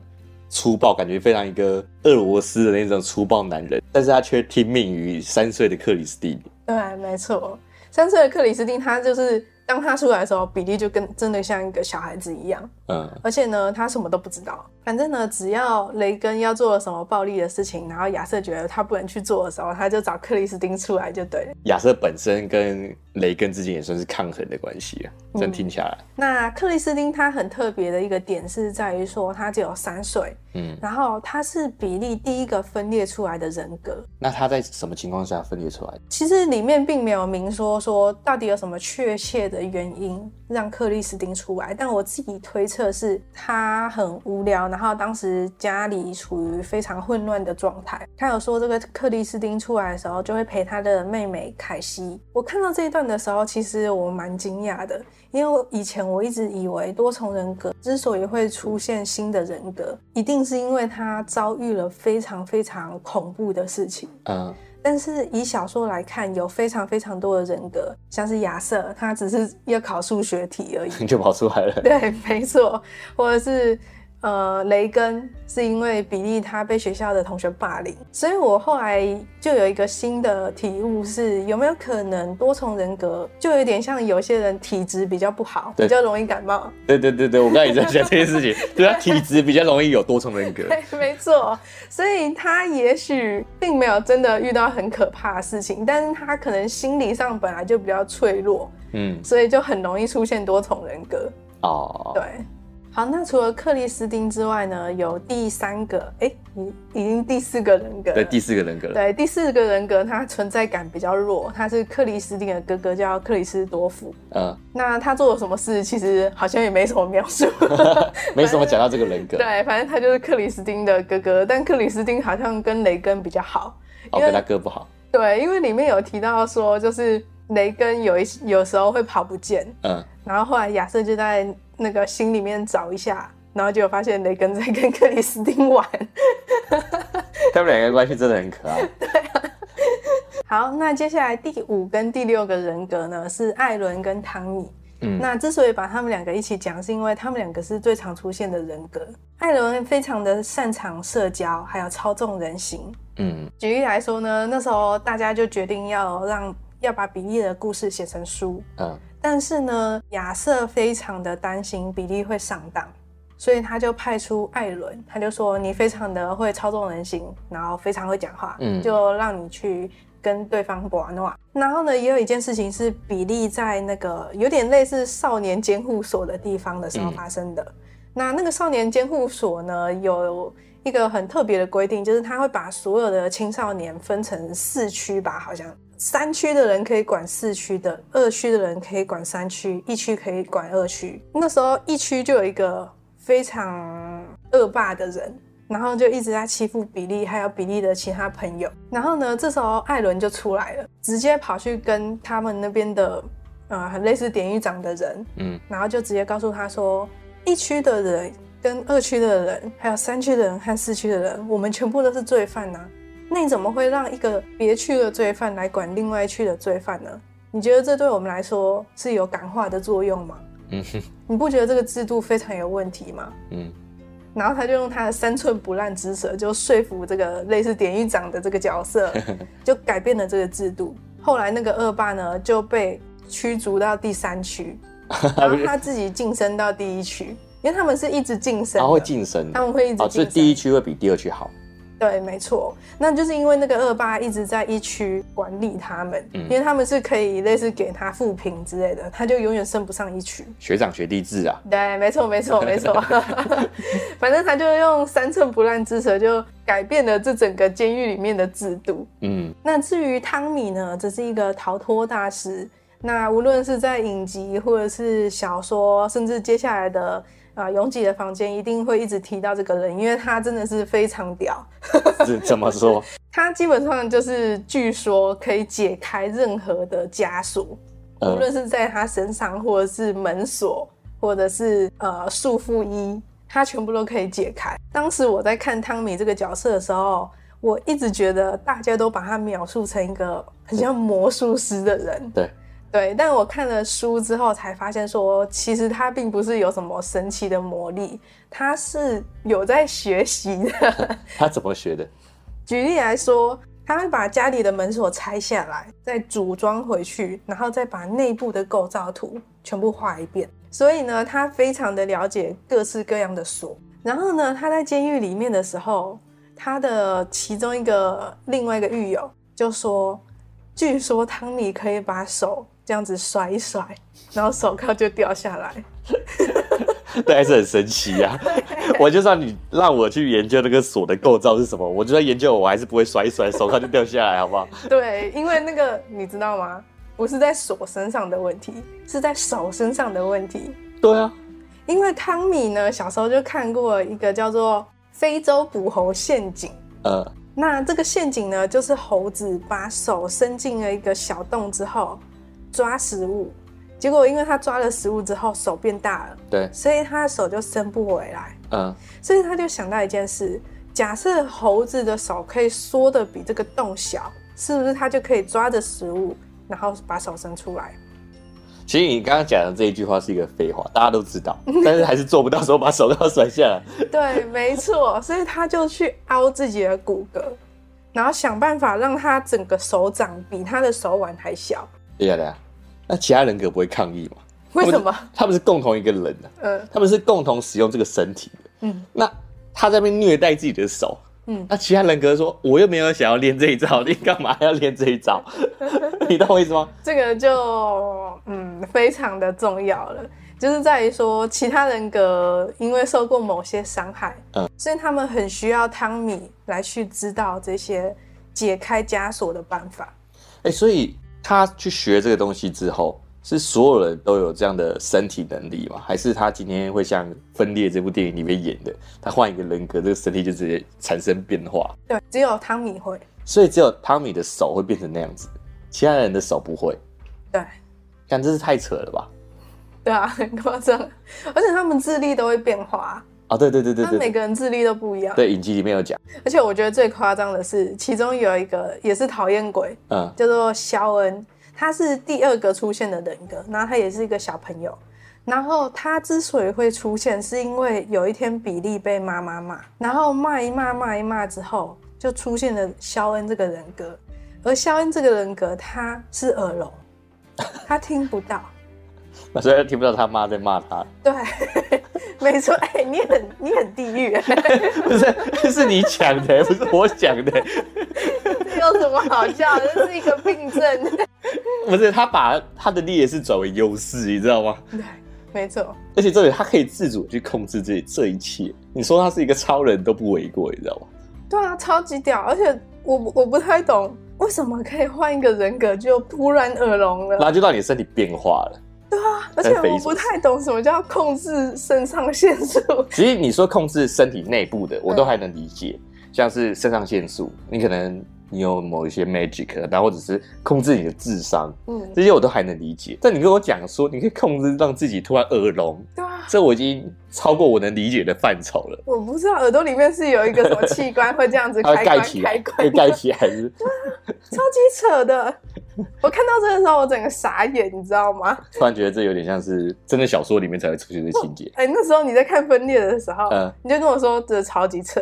Speaker 2: 粗暴，感觉非常一个俄罗斯的那种粗暴男人，但是他却听命于三岁的克里斯汀。
Speaker 1: 对，没错，三岁的克里斯汀，他就是当他出来的时候，比利就跟真的像一个小孩子一样。嗯，而且呢，他什么都不知道。反正呢，只要雷根要做了什么暴力的事情，然后亚瑟觉得他不能去做的时候，他就找克里斯汀出来就对了。
Speaker 2: 亚瑟本身跟雷根之间也算是抗衡的关系啊，这样听起来。
Speaker 1: 嗯、那克里斯汀他很特别的一个点是在于说，他只有三岁，嗯，然后他是比利第一个分裂出来的人格。
Speaker 2: 那他在什么情况下分裂出来的？
Speaker 1: 其实里面并没有明说说到底有什么确切的原因让克里斯汀出来，但我自己推测是他很无聊，然后当时家里处于非常混乱的状态。他有说这个克里斯汀出来的时候就会陪他的妹妹凯西。我看到这一段的时候，其实我蛮惊讶的，因为以前我一直以为多重人格之所以会出现新的人格，一定是因为他遭遇了非常非常恐怖的事情。嗯，但是以小说来看，有非常非常多的人格，像是亚瑟，他只是要考数学题而已，
Speaker 2: 就跑出来了。
Speaker 1: 对，没错，或者是。呃，雷根是因为比利他被学校的同学霸凌，所以我后来就有一个新的体悟是，有没有可能多重人格就有点像有些人体质比较不好，比较容易感冒。
Speaker 2: 对对对对，我刚才也在讲这件事情，对他体质比较容易有多重人格。
Speaker 1: 对，没错，所以他也许并没有真的遇到很可怕的事情，但是他可能心理上本来就比较脆弱，嗯，所以就很容易出现多重人格。哦，对。好，那除了克里斯汀之外呢，有第三个，哎、欸，已已经第四个人格。
Speaker 2: 对，第四个人格。
Speaker 1: 对，第四个人格，他存在感比较弱，他是克里斯汀的哥哥，叫克里斯多夫。嗯。那他做了什么事？其实好像也没什么描述，
Speaker 2: 没什么讲到这个人格。
Speaker 1: 对，反正他就是克里斯汀的哥哥，但克里斯汀好像跟雷根比较好，
Speaker 2: 哦，跟他哥不好。
Speaker 1: 对，因为里面有提到说，就是雷根有一有时候会跑不见，嗯，然后后来亚瑟就在。那个心里面找一下，然后就发现雷根在跟克里斯汀玩，
Speaker 2: 他们两个关系真的很可爱。
Speaker 1: 对啊。好，那接下来第五跟第六个人格呢，是艾伦跟汤米。嗯，那之所以把他们两个一起讲，是因为他们两个是最常出现的人格。艾伦非常的擅长社交，还有操纵人心。嗯，举例来说呢，那时候大家就决定要让要把比利的故事写成书。嗯。但是呢，亚瑟非常的担心比利会上当，所以他就派出艾伦，他就说，你非常的会操纵人心，然后非常会讲话，嗯，就让你去跟对方玩玩。然后呢，也有一件事情是比利在那个有点类似少年监护所的地方的时候发生的。嗯、那那个少年监护所呢，有一个很特别的规定，就是他会把所有的青少年分成四区吧，好像。三区的人可以管四区的，二区的人可以管三区，一区可以管二区。那时候一区就有一个非常恶霸的人，然后就一直在欺负比利，还有比利的其他朋友。然后呢，这时候艾伦就出来了，直接跑去跟他们那边的呃很类似典狱长的人，嗯，然后就直接告诉他说，一区的人跟二区的人，还有三区的人和四区的人，我们全部都是罪犯呐、啊。那你怎么会让一个别区的罪犯来管另外一区的罪犯呢？你觉得这对我们来说是有感化的作用吗？嗯哼，你不觉得这个制度非常有问题吗？嗯，然后他就用他的三寸不烂之舌，就说服这个类似典狱长的这个角色，就改变了这个制度。后来那个恶霸呢就被驱逐到第三区，然后他自己晋升到第一区，因为他们是一直晋升，
Speaker 2: 他会晋升，
Speaker 1: 他们会一直晋升，
Speaker 2: 第一区会比第二区好。
Speaker 1: 对，没错，那就是因为那个恶霸一直在一区管理他们，嗯，因为他们是可以类似给他负评之类的，他就永远升不上一区。
Speaker 2: 学长学弟制啊。
Speaker 1: 对，没错，没错，没错。反正他就用三寸不烂之舌就改变了这整个监狱里面的制度。嗯，那至于汤米呢，只是一个逃脱大师。那无论是在影集或者是小说，甚至接下来的。啊，拥挤的房间一定会一直提到这个人，因为他真的是非常屌。
Speaker 2: 是怎么说？
Speaker 1: 他基本上就是据说可以解开任何的枷锁，无论是在他身上，或者是门锁，或者是呃束缚衣，他全部都可以解开。当时我在看汤米这个角色的时候，我一直觉得大家都把他描述成一个很像魔术师的人。
Speaker 2: 对。
Speaker 1: 对，但我看了书之后才发现说，其实他并不是有什么神奇的魔力，他是有在学习的。
Speaker 2: 他怎么学的？
Speaker 1: 举例来说，他会把家里的门锁拆下来，再组装回去，然后再把内部的构造图全部画一遍。所以呢，他非常的了解各式各样的锁。然后呢，他在监狱里面的时候，他的其中一个另外一个狱友就说，据说汤米可以把手这样子甩一甩，然后手铐就掉下来。
Speaker 2: 这还是很神奇呀、啊！我就算你让我去研究那个锁的构造是什么，我就算研究，我还是不会甩一甩，手铐就掉下来，好不好？
Speaker 1: 对，因为那个你知道吗？不是在锁身上的问题，是在手身上的问题。
Speaker 2: 对啊，
Speaker 1: 因为汤米呢，小时候就看过一个叫做非洲捕猴陷阱。呃，那这个陷阱呢，就是猴子把手伸进了一个小洞之后抓食物。结果，因为他抓了食物之后，手变大了，
Speaker 2: 对，
Speaker 1: 所以他的手就伸不回来。
Speaker 2: 嗯，
Speaker 1: 所以他就想到一件事：假设猴子的手可以缩的比这个洞小，是不是他就可以抓着食物，然后把手伸出来？
Speaker 2: 其实你刚刚讲的这一句话是一个废话，大家都知道，但是还是做不到说把手都要甩下来。
Speaker 1: 对，没错，所以他就去凹自己的骨骼，然后想办法让他整个手掌比他的手腕还小。
Speaker 2: 对呀，对呀。那其他人格不会抗议吗？
Speaker 1: 为什么？
Speaker 2: 他们是共同一个人的，嗯，他们是共同使用这个身体的，嗯。那他在那边虐待自己的手，嗯。那其他人格说：“我又没有想要练这一招，你干嘛要练这一招？” 你懂我意思吗？
Speaker 1: 这个就嗯非常的重要了，就是在于说其他人格因为受过某些伤害，嗯，所以他们很需要汤米来去知道这些解开枷锁的办法。
Speaker 2: 哎、欸，所以。他去学这个东西之后，是所有人都有这样的身体能力吗？还是他今天会像《分裂》这部电影里面演的，他换一个人格，这个身体就直接产生变化？
Speaker 1: 对，只有汤米会。
Speaker 2: 所以只有汤米的手会变成那样子，其他人的手不会。
Speaker 1: 对，
Speaker 2: 但这是太扯了吧？
Speaker 1: 对啊，很夸张，而且他们智力都会变化。
Speaker 2: 啊，对对对对对，
Speaker 1: 每个人智力都不一样。
Speaker 2: 对，影集里面有讲。
Speaker 1: 而且我觉得最夸张的是，其中有一个也是讨厌鬼，嗯，叫做肖恩，他是第二个出现的人格，然后他也是一个小朋友。然后他之所以会出现，是因为有一天比利被妈妈骂，然后骂一骂骂一骂之后，就出现了肖恩这个人格。而肖恩这个人格，他是耳聋，他听不到。
Speaker 2: 那所以他听不到他妈在骂他。
Speaker 1: 对。没错，哎、欸，你很你很地狱，
Speaker 2: 不是，是你讲的，不是我讲的。
Speaker 1: 有什么好笑的？这是一个病症。
Speaker 2: 不是，他把他的劣势转为优势，你知道吗？
Speaker 1: 对，没错。
Speaker 2: 而且这里他可以自主去控制这这一切。你说他是一个超人都不为过，你知道吗？
Speaker 1: 对啊，超级屌。而且我我不太懂，为什么可以换一个人格就突然耳聋了？
Speaker 2: 然后就让你身体变化了。
Speaker 1: 对啊，而且我不太懂什么叫控制肾上腺素。
Speaker 2: 其实你说控制身体内部的，我都还能理解，嗯、像是肾上腺素，你可能。你有某一些 magic，然后或者是控制你的智商，嗯，这些我都还能理解。但你跟我讲说，你可以控制让自己突然耳聋，对啊，这我已经超过我能理解的范畴了。
Speaker 1: 我不知道耳朵里面是有一个什么器官会这样子开关
Speaker 2: 盖起来，会盖起来是？
Speaker 1: 对啊，超级扯的。我看到这个时候，我整个傻眼，你知道吗？
Speaker 2: 突然觉得这有点像是真的小说里面才会出现的情节。
Speaker 1: 哎、欸，那时候你在看分裂的时候，嗯，你就跟我说这超级扯。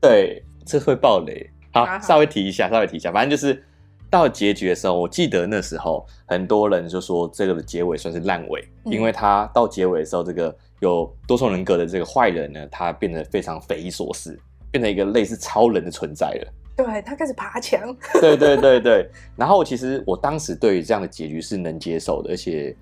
Speaker 2: 对，这会爆雷。好，稍微提一下，稍微提一下，反正就是到结局的时候，我记得那时候很多人就说这个的结尾算是烂尾，嗯，因为他到结尾的时候，这个有多重人格的这个坏人呢，他变得非常匪夷所思，变成一个类似超人的存在了。
Speaker 1: 对，他开始爬墙。
Speaker 2: 对对对对，然后其实我当时对于这样的结局是能接受的，而且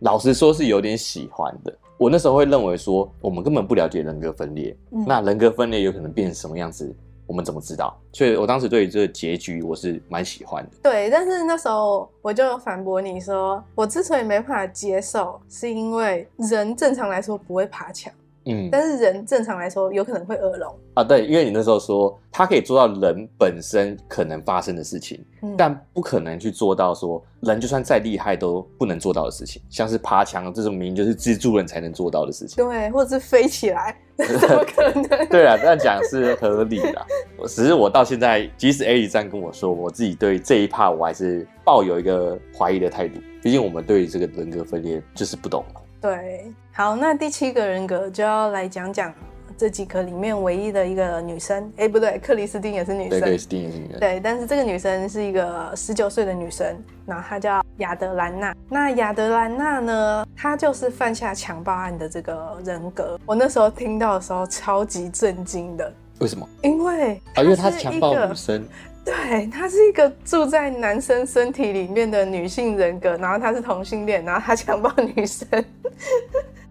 Speaker 2: 老实说是有点喜欢的。我那时候会认为说，我们根本不了解人格分裂，嗯，那人格分裂有可能变成什么样子？我们怎么知道？所以我当时对于这个结局我是蛮喜欢的。
Speaker 1: 对，但是那时候我就反驳你说，我之所以没办法接受，是因为人正常来说不会爬墙。嗯，但是人正常来说有可能会耳聋
Speaker 2: 啊。对，因为你那时候说他可以做到人本身可能发生的事情，嗯，但不可能去做到说人就算再厉害都不能做到的事情，像是爬墙这种明明就是蜘蛛人才能做到的事情。
Speaker 1: 对，或者是飞起来，怎么可能？
Speaker 2: 对啊，这样讲是合理的。只是我到现在，即使艾莉这样跟我说，我自己对这一趴我还是抱有一个怀疑的态度。毕竟我们对于这个人格分裂就是不懂嘛。
Speaker 1: 对，好，那第七个人格就要来讲讲这几个里面唯一的一个女生。哎，不对，克里斯汀也是女生。
Speaker 2: 对，克里斯汀也是女生。
Speaker 1: 对，但是这个女生是一个十九岁的女生，然后她叫亚德兰娜。那亚德兰娜呢，她就是犯下强暴案的这个人格。我那时候听到的时候超级震惊的。
Speaker 2: 为什么？
Speaker 1: 因为
Speaker 2: 啊，因为她强暴女生。
Speaker 1: 对，她是一个住在男生身体里面的女性人格，然后她是同性恋，然后她强暴女生。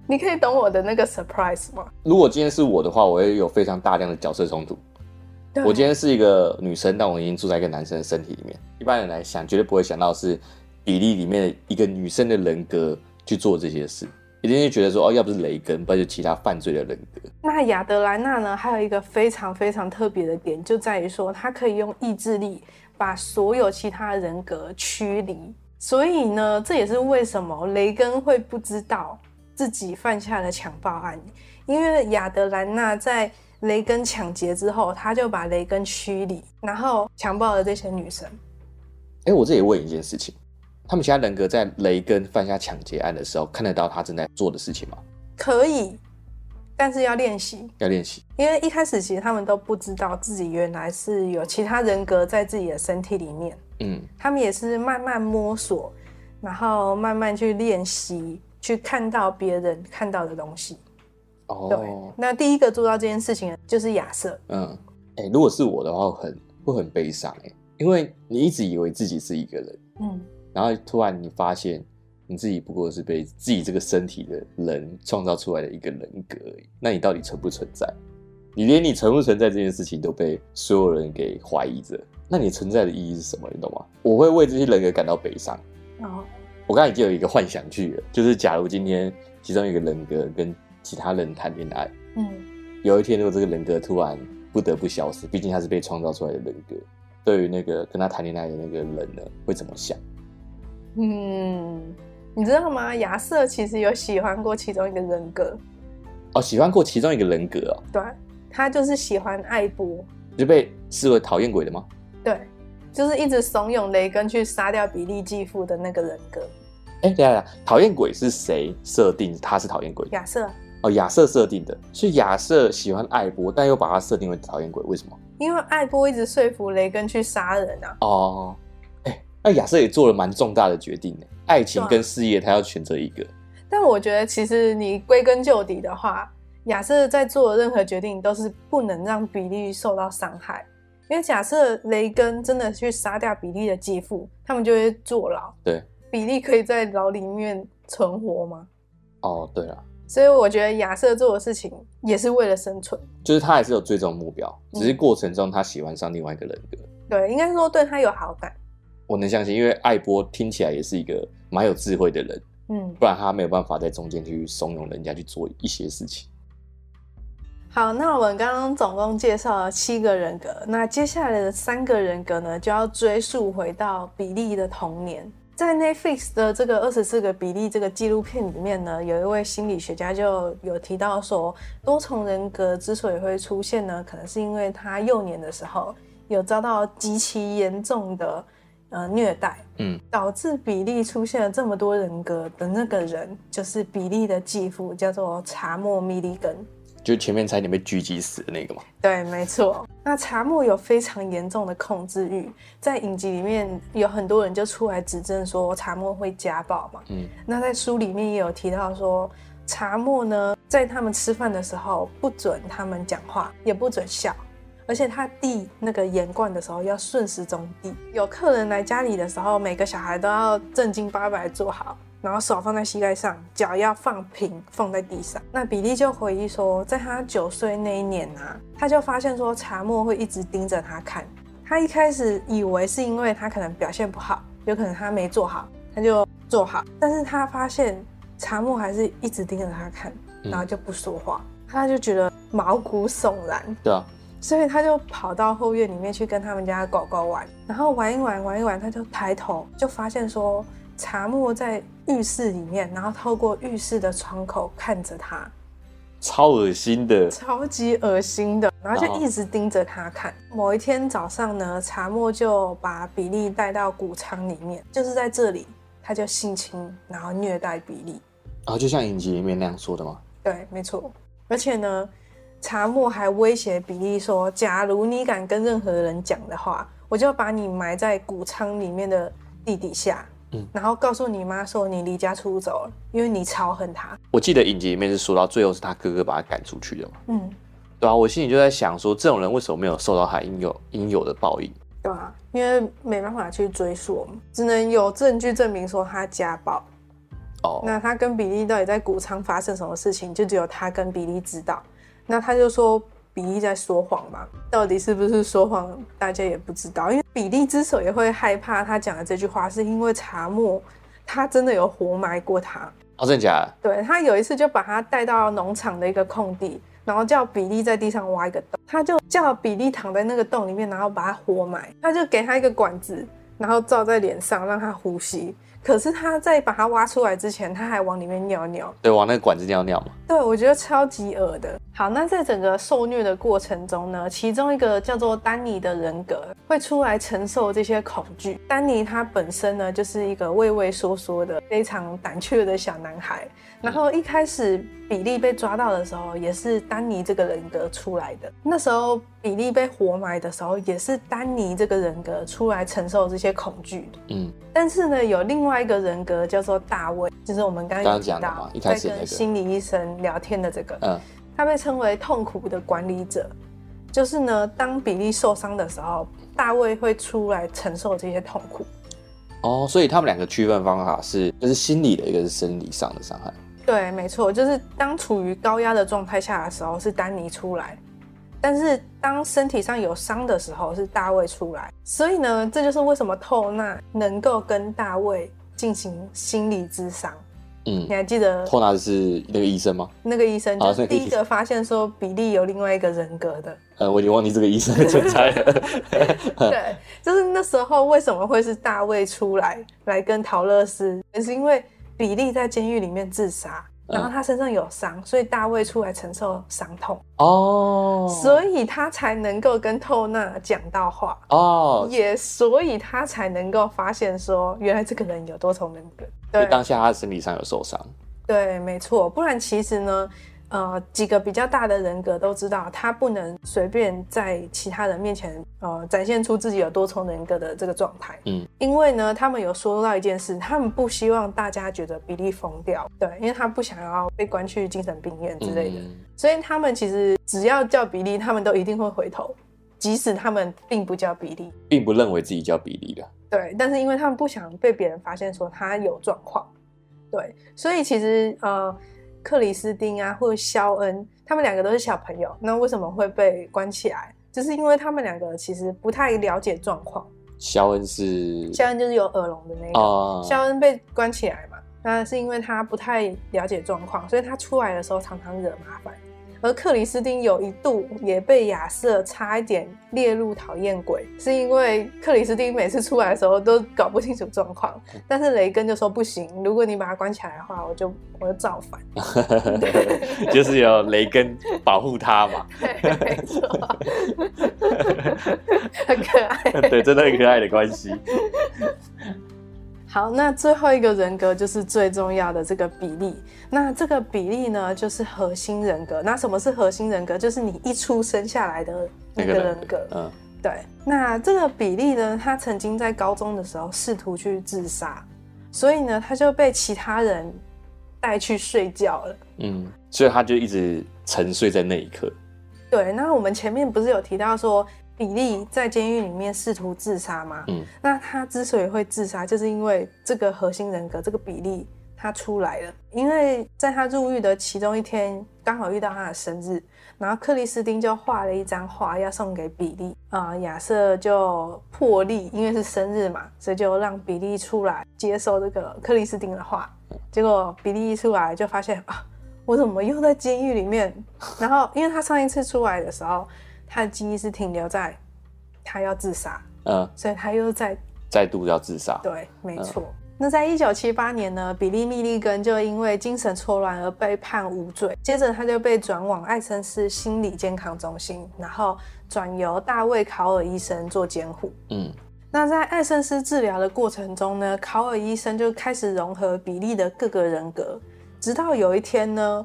Speaker 1: 你可以懂我的那个 surprise 吗？
Speaker 2: 如果今天是我的话，我会有非常大量的角色冲突。我今天是一个女生，但我已经住在一个男生的身体里面。一般人来想，绝对不会想到是比例里面的一个女生的人格去做这些事，一定会觉得说，哦，要不是雷根，不然就其他犯罪的人格。
Speaker 1: 那亚德兰娜呢？还有一个非常非常特别的点，就在于说，她可以用意志力把所有其他人格驱离。所以呢，这也是为什么雷根会不知道自己犯下了强暴案，因为亚德兰娜在雷根抢劫之后，他就把雷根驱离，然后强暴了这些女生。
Speaker 2: 哎、欸，我这里问一件事情：他们其他人格在雷根犯下抢劫案的时候，看得到他正在做的事情吗？
Speaker 1: 可以，但是要练习。
Speaker 2: 要练习，
Speaker 1: 因为一开始其实他们都不知道自己原来是有其他人格在自己的身体里面。嗯，他们也是慢慢摸索，然后慢慢去练习，去看到别人看到的东西。哦，对，那第一个做到这件事情的就是亚瑟。
Speaker 2: 嗯，哎、欸，如果是我的话，很会很悲伤哎，因为你一直以为自己是一个人，嗯，然后突然你发现你自己不过是被自己这个身体的人创造出来的一个人格而已，那你到底存不存在？你连你存不存在这件事情都被所有人给怀疑着，那你存在的意义是什么？你懂吗？我会为这些人格感到悲伤。哦，我刚才已经有一个幻想剧了，就是假如今天其中一个人格跟其他人谈恋爱，嗯，有一天如果这个人格突然不得不消失，毕竟他是被创造出来的人格，对于那个跟他谈恋爱的那个人呢，会怎么想？
Speaker 1: 嗯，你知道吗？亚瑟其实有喜欢过其中一个人格，
Speaker 2: 哦，喜欢过其中一个人格哦，
Speaker 1: 对，他就是喜欢艾波，
Speaker 2: 就被视为讨厌鬼的吗？
Speaker 1: 对，就是一直怂恿雷根去杀掉比利继父的那个人格。
Speaker 2: 哎，等下，讨厌鬼是谁设定他是讨厌鬼？
Speaker 1: 亚瑟。
Speaker 2: 哦，亚瑟设定的，所以亚瑟喜欢艾波，但又把他设定为讨厌鬼，为什么？
Speaker 1: 因为艾波一直说服雷根去杀人啊。
Speaker 2: 哦，哎，那亚瑟也做了蛮重大的决定呢，爱情跟事业他要选择一个。
Speaker 1: 但我觉得，其实你归根究底的话，亚瑟在做的任何决定都是不能让比利受到伤害，因为假设雷根真的去杀掉比利的继父，他们就会坐牢。
Speaker 2: 对，
Speaker 1: 比利可以在牢里面存活吗？
Speaker 2: 哦，对了。
Speaker 1: 所以我觉得亚瑟做的事情也是为了生存，
Speaker 2: 就是他还是有最终目标，只是过程中他喜欢上另外一个人格。
Speaker 1: 对，应该说对他有好感。
Speaker 2: 我能相信，因为艾波听起来也是一个蛮有智慧的人，嗯，不然他没有办法在中间去怂恿人家去做一些事情。
Speaker 1: 好，那我们刚刚总共介绍了七个人格，那接下来的三个人格呢，就要追溯回到比利的童年。在 Netflix 的这个二十四个比例这个纪录片里面呢，有一位心理学家就有提到说，多重人格之所以会出现呢，可能是因为他幼年的时候有遭到极其严重的呃虐待，嗯，导致比利出现了这么多人格的那个人，就是比利的继父，叫做查莫·米利根。
Speaker 2: 就前面差点被狙击死的那个嘛？
Speaker 1: 对，没错。那茶莫有非常严重的控制欲，在影集里面有很多人就出来指证说茶莫会家暴嘛。嗯。那在书里面也有提到说，茶莫呢在他们吃饭的时候不准他们讲话，也不准笑，而且他递那个盐罐的时候要顺时钟递。有客人来家里的时候，每个小孩都要正经八百坐好。然后手放在膝盖上，脚要放平，放在地上。那比利就回忆说，在他九岁那一年啊，他就发现说查莫会一直盯着他看。他一开始以为是因为他可能表现不好，有可能他没做好，他就做好。但是他发现查莫还是一直盯着他看，然后就不说话，嗯、他就觉得毛骨悚然。
Speaker 2: 对啊，
Speaker 1: 所以他就跑到后院里面去跟他们家的狗狗玩，然后玩一玩，玩一玩，他就抬头就发现说。查莫在浴室里面，然后透过浴室的窗口看着他，
Speaker 2: 超恶心的，
Speaker 1: 超级恶心的，然后就一直盯着他看。某一天早上呢，茶沫就把比利带到谷仓里面，就是在这里，他就性侵，然后虐待比利。
Speaker 2: 啊，就像影集里面那样说的吗？
Speaker 1: 对，没错。而且呢，查莫还威胁比利说：“假如你敢跟任何人讲的话，我就把你埋在谷仓里面的地底下。”嗯，然后告诉你妈说你离家出走了，因为你超恨他。
Speaker 2: 我记得影集里面是说到最后是他哥哥把他赶出去的嘛。
Speaker 1: 嗯，
Speaker 2: 对啊，我心里就在想说，这种人为什么没有受到他应有应有的报应？
Speaker 1: 对啊，因为没办法去追溯，只能有证据证明说他家暴。
Speaker 2: 哦，
Speaker 1: 那他跟比利到底在谷仓发生什么事情，就只有他跟比利知道。那他就说比利在说谎嘛，到底是不是说谎，大家也不知道。因为比利之所以会害怕他讲的这句话，是因为查莫他真的有活埋过他。
Speaker 2: 哦，真的假的？
Speaker 1: 对，他有一次就把他带到农场的一个空地，然后叫比利在地上挖一个洞，他就叫比利躺在那个洞里面，然后把他活埋。他就给他一个管子，然后罩在脸上让他呼吸。可是他在把它挖出来之前，他还往里面尿尿。
Speaker 2: 对，往那个管子尿尿嘛。
Speaker 1: 对，我觉得超级恶的。好，那在整个受虐的过程中呢，其中一个叫做丹尼的人格会出来承受这些恐惧。丹尼他本身呢，就是一个畏畏缩缩的、非常胆怯的小男孩。然后一开始比利被抓到的时候，也是丹尼这个人格出来的。那时候比利被活埋的时候，也是丹尼这个人格出来承受这些恐惧。
Speaker 2: 嗯。
Speaker 1: 但是呢，有另外一个人格叫做大卫，就是我们刚刚讲到在跟心理医生聊天的这个。
Speaker 2: 嗯。
Speaker 1: 他被称为痛苦的管理者，就是呢，当比利受伤的时候，大卫会出来承受这些痛苦。
Speaker 2: 哦，所以他们两个区分方法是，就是心理的，一个是生理上的伤害。
Speaker 1: 对，没错，就是当处于高压的状态下的时候是丹尼出来，但是当身体上有伤的时候是大卫出来。所以呢，这就是为什么透纳能够跟大卫进行心理咨商。
Speaker 2: 嗯，
Speaker 1: 你还记得
Speaker 2: 透纳是那个医生吗？
Speaker 1: 那个医生就是第一个发现说比利有另外一个人格的。
Speaker 2: 呃，我已经忘记这个医生的存在了。
Speaker 1: 对，就是那时候为什么会是大卫出来来跟陶乐斯，也是因为。比利在监狱里面自杀，然后他身上有伤，嗯、所以大卫出来承受伤痛
Speaker 2: 哦，所
Speaker 1: 以他才能够跟透纳讲到话
Speaker 2: 哦，
Speaker 1: 也所以他才能够发现说，原来这个人有多重人格。对，
Speaker 2: 当下他身体上有受伤。
Speaker 1: 对，没错，不然其实呢。呃，几个比较大的人格都知道，他不能随便在其他人面前，呃，展现出自己有多重人格的这个状态。
Speaker 2: 嗯，
Speaker 1: 因为呢，他们有说到一件事，他们不希望大家觉得比利疯掉，对，因为他不想要被关去精神病院之类的，嗯、所以他们其实只要叫比利，他们都一定会回头，即使他们并不叫比利，
Speaker 2: 并不认为自己叫比利的。
Speaker 1: 对，但是因为他们不想被别人发现说他有状况，对，所以其实呃。克里斯汀啊，或者肖恩，他们两个都是小朋友，那为什么会被关起来？就是因为他们两个其实不太了解状况。
Speaker 2: 肖恩是
Speaker 1: 肖恩，就是有耳聋的那个。
Speaker 2: 哦。
Speaker 1: 肖恩被关起来嘛，那是因为他不太了解状况，所以他出来的时候常常惹麻烦。而克里斯汀有一度也被亚瑟差一点列入讨厌鬼，是因为克里斯汀每次出来的时候都搞不清楚状况，但是雷根就说不行，如果你把他关起来的话，我就我就造反，
Speaker 2: 就是有雷根保护他嘛，
Speaker 1: 对，没错，很可爱，
Speaker 2: 对，真的很可爱的关系。
Speaker 1: 好，那最后一个人格就是最重要的这个比例。那这个比例呢，就是核心人格。那什么是核心人格？就是你一出生下来的那个人格。
Speaker 2: 嗯，
Speaker 1: 对。那这个比例呢，他曾经在高中的时候试图去自杀，所以呢，他就被其他人带去睡觉了。
Speaker 2: 嗯，所以他就一直沉睡在那一刻。
Speaker 1: 对。那我们前面不是有提到说，比利在监狱里面试图自杀吗？
Speaker 2: 嗯，
Speaker 1: 那他之所以会自杀，就是因为这个核心人格这个比利他出来了。因为在他入狱的其中一天，刚好遇到他的生日，然后克里斯汀就画了一张画要送给比利啊。呃，亚瑟就破例，因为是生日嘛，所以就让比利出来接受这个克里斯汀的画。结果比利一出来就发现啊，我怎么又在监狱里面？然后因为他上一次出来的时候。他的记忆是停留在他要自杀，
Speaker 2: 嗯，
Speaker 1: 所以他又在
Speaker 2: 再度要自杀。
Speaker 1: 对，没错。嗯、那在一九七八年呢，比利·密利根就因为精神错乱而被判无罪，接着他就被转往艾森斯心理健康中心，然后转由大卫·考尔医生做监护。
Speaker 2: 嗯，
Speaker 1: 那在艾森斯治疗的过程中呢，考尔医生就开始融合比利的各个人格，直到有一天呢，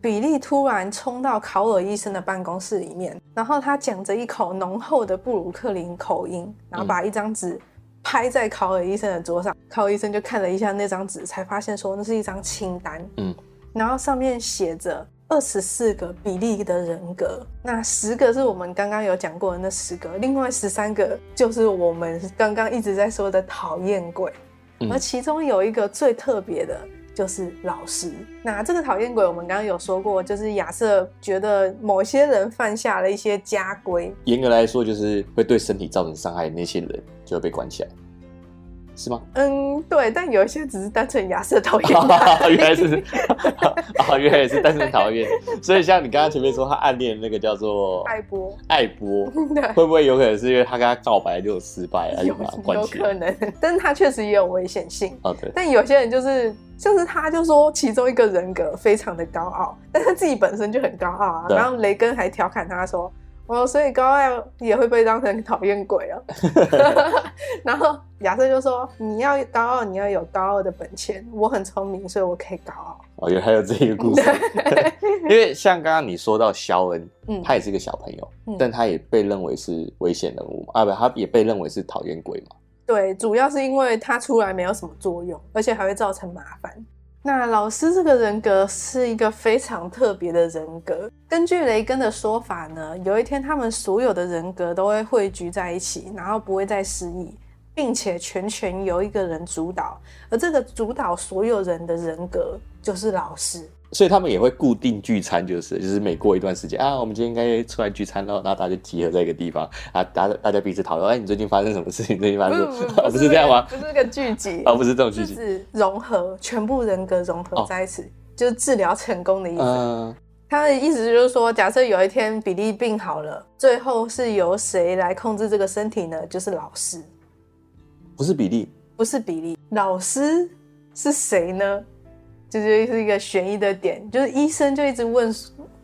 Speaker 1: 比利突然冲到考尔医生的办公室里面，然后他讲着一口浓厚的布鲁克林口音，然后把一张纸拍在考尔医生的桌上。嗯、考尔医生就看了一下那张纸，才发现说那是一张清单。嗯，然后上面写着。二十四个比利的人格，那十个是我们刚刚有讲过的那十个，另外十三个就是我们刚刚一直在说的讨厌鬼，嗯、而其中有一个最特别的就是老师。那这个讨厌鬼，我们刚刚有说过，就是亚瑟觉得某些人犯下了一些家规，
Speaker 2: 严格来说，就是会对身体造成伤害那些人就会被关起来。是吗？
Speaker 1: 嗯，对，但有一些只是单纯亚瑟讨厌他，
Speaker 2: 原来是啊，原来也是单纯讨厌。所以像你刚刚前面说他暗恋那个叫做
Speaker 1: 艾波，
Speaker 2: 艾波，会不会有可能是因为他跟他告白就失败了，
Speaker 1: 有有可能，但是他确实也有危险性。
Speaker 2: 哦，对。
Speaker 1: 但有些人就是就是他就说其中一个人格非常的高傲，但他自己本身就很高傲啊。然后雷根还调侃他说。哦，所以高傲也会被当成讨厌鬼哦。然后亚瑟就说：“你要高傲，你要有高傲的本钱。我很聪明，所以我可以高傲。”
Speaker 2: 哦，有还有这个故事。因为像刚刚你说到肖恩，嗯，他也是一个小朋友，嗯，但他也被认为是危险人物嘛，啊不，他也被认为是讨厌鬼嘛。
Speaker 1: 对，主要是因为他出来没有什么作用，而且还会造成麻烦。那老师这个人格是一个非常特别的人格。根据雷根的说法呢，有一天他们所有的人格都会汇聚在一起，然后不会再失忆，并且全权由一个人主导，而这个主导所有人的人格就是老师。
Speaker 2: 所以他们也会固定聚餐，就是就是每过一段时间啊，我们今天应该出来聚餐了，然后大家就集合在一个地方啊，大家大家彼此讨论，哎，你最近发生什么事情？最近发生什么？不是，不是这样吗？
Speaker 1: 不是个聚集
Speaker 2: 啊，不是这种聚集，
Speaker 1: 是融合全部人格融合在一起，哦、就是治疗成功的意思。嗯、他的意思就是说，假设有一天比利病好了，最后是由谁来控制这个身体呢？就是老师，
Speaker 2: 不是比利，
Speaker 1: 不是比利，老师是谁呢？这就是一个悬疑的点，就是医生就一直问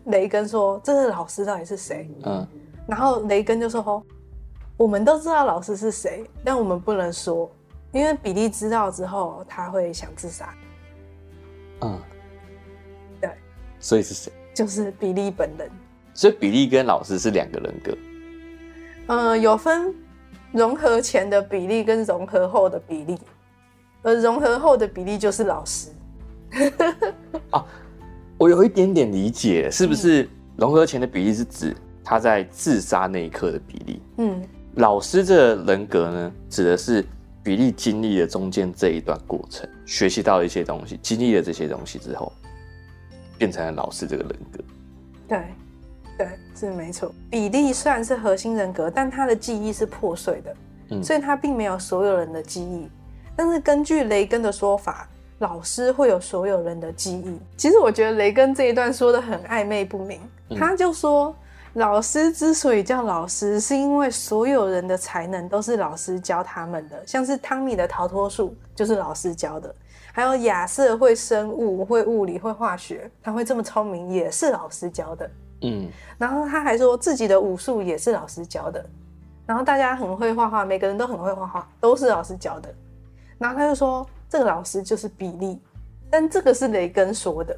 Speaker 1: 雷根说：“这个老师到底是谁？”嗯，然后雷根就说：“我们都知道老师是谁，但我们不能说，因为比利知道之后他会想自杀。”
Speaker 2: 嗯，
Speaker 1: 对，
Speaker 2: 所以是谁？
Speaker 1: 就是比利本人。
Speaker 2: 所以比利跟老师是两个人格。
Speaker 1: 嗯，有分融合前的比例跟融合后的比例，而融合后的比例就是老师。
Speaker 2: 啊，我有一点点理解，是不是融合前的比例是指他在自杀那一刻的比例？嗯，老师这个人格呢，指的是比利经历了中间这一段过程，学习到了一些东西，经历了这些东西之后，变成了老师这个人格。
Speaker 1: 对，对，是没错。比利虽然是核心人格，但他的记忆是破碎的，嗯，所以他并没有所有人的记忆。但是根据雷根的说法。老师会有所有人的记忆。其实我觉得雷根这一段说的很暧昧不明。他就说，老师之所以叫老师，是因为所有人的才能都是老师教他们的。像是汤米的逃脱术就是老师教的，还有亚瑟会生物、会物理、会化学，他会这么聪明也是老师教的。嗯，然后他还说自己的武术也是老师教的。然后大家很会画画，每个人都很会画画，都是老师教的。然后他就说。这个老师就是比利，但这个是雷根说的。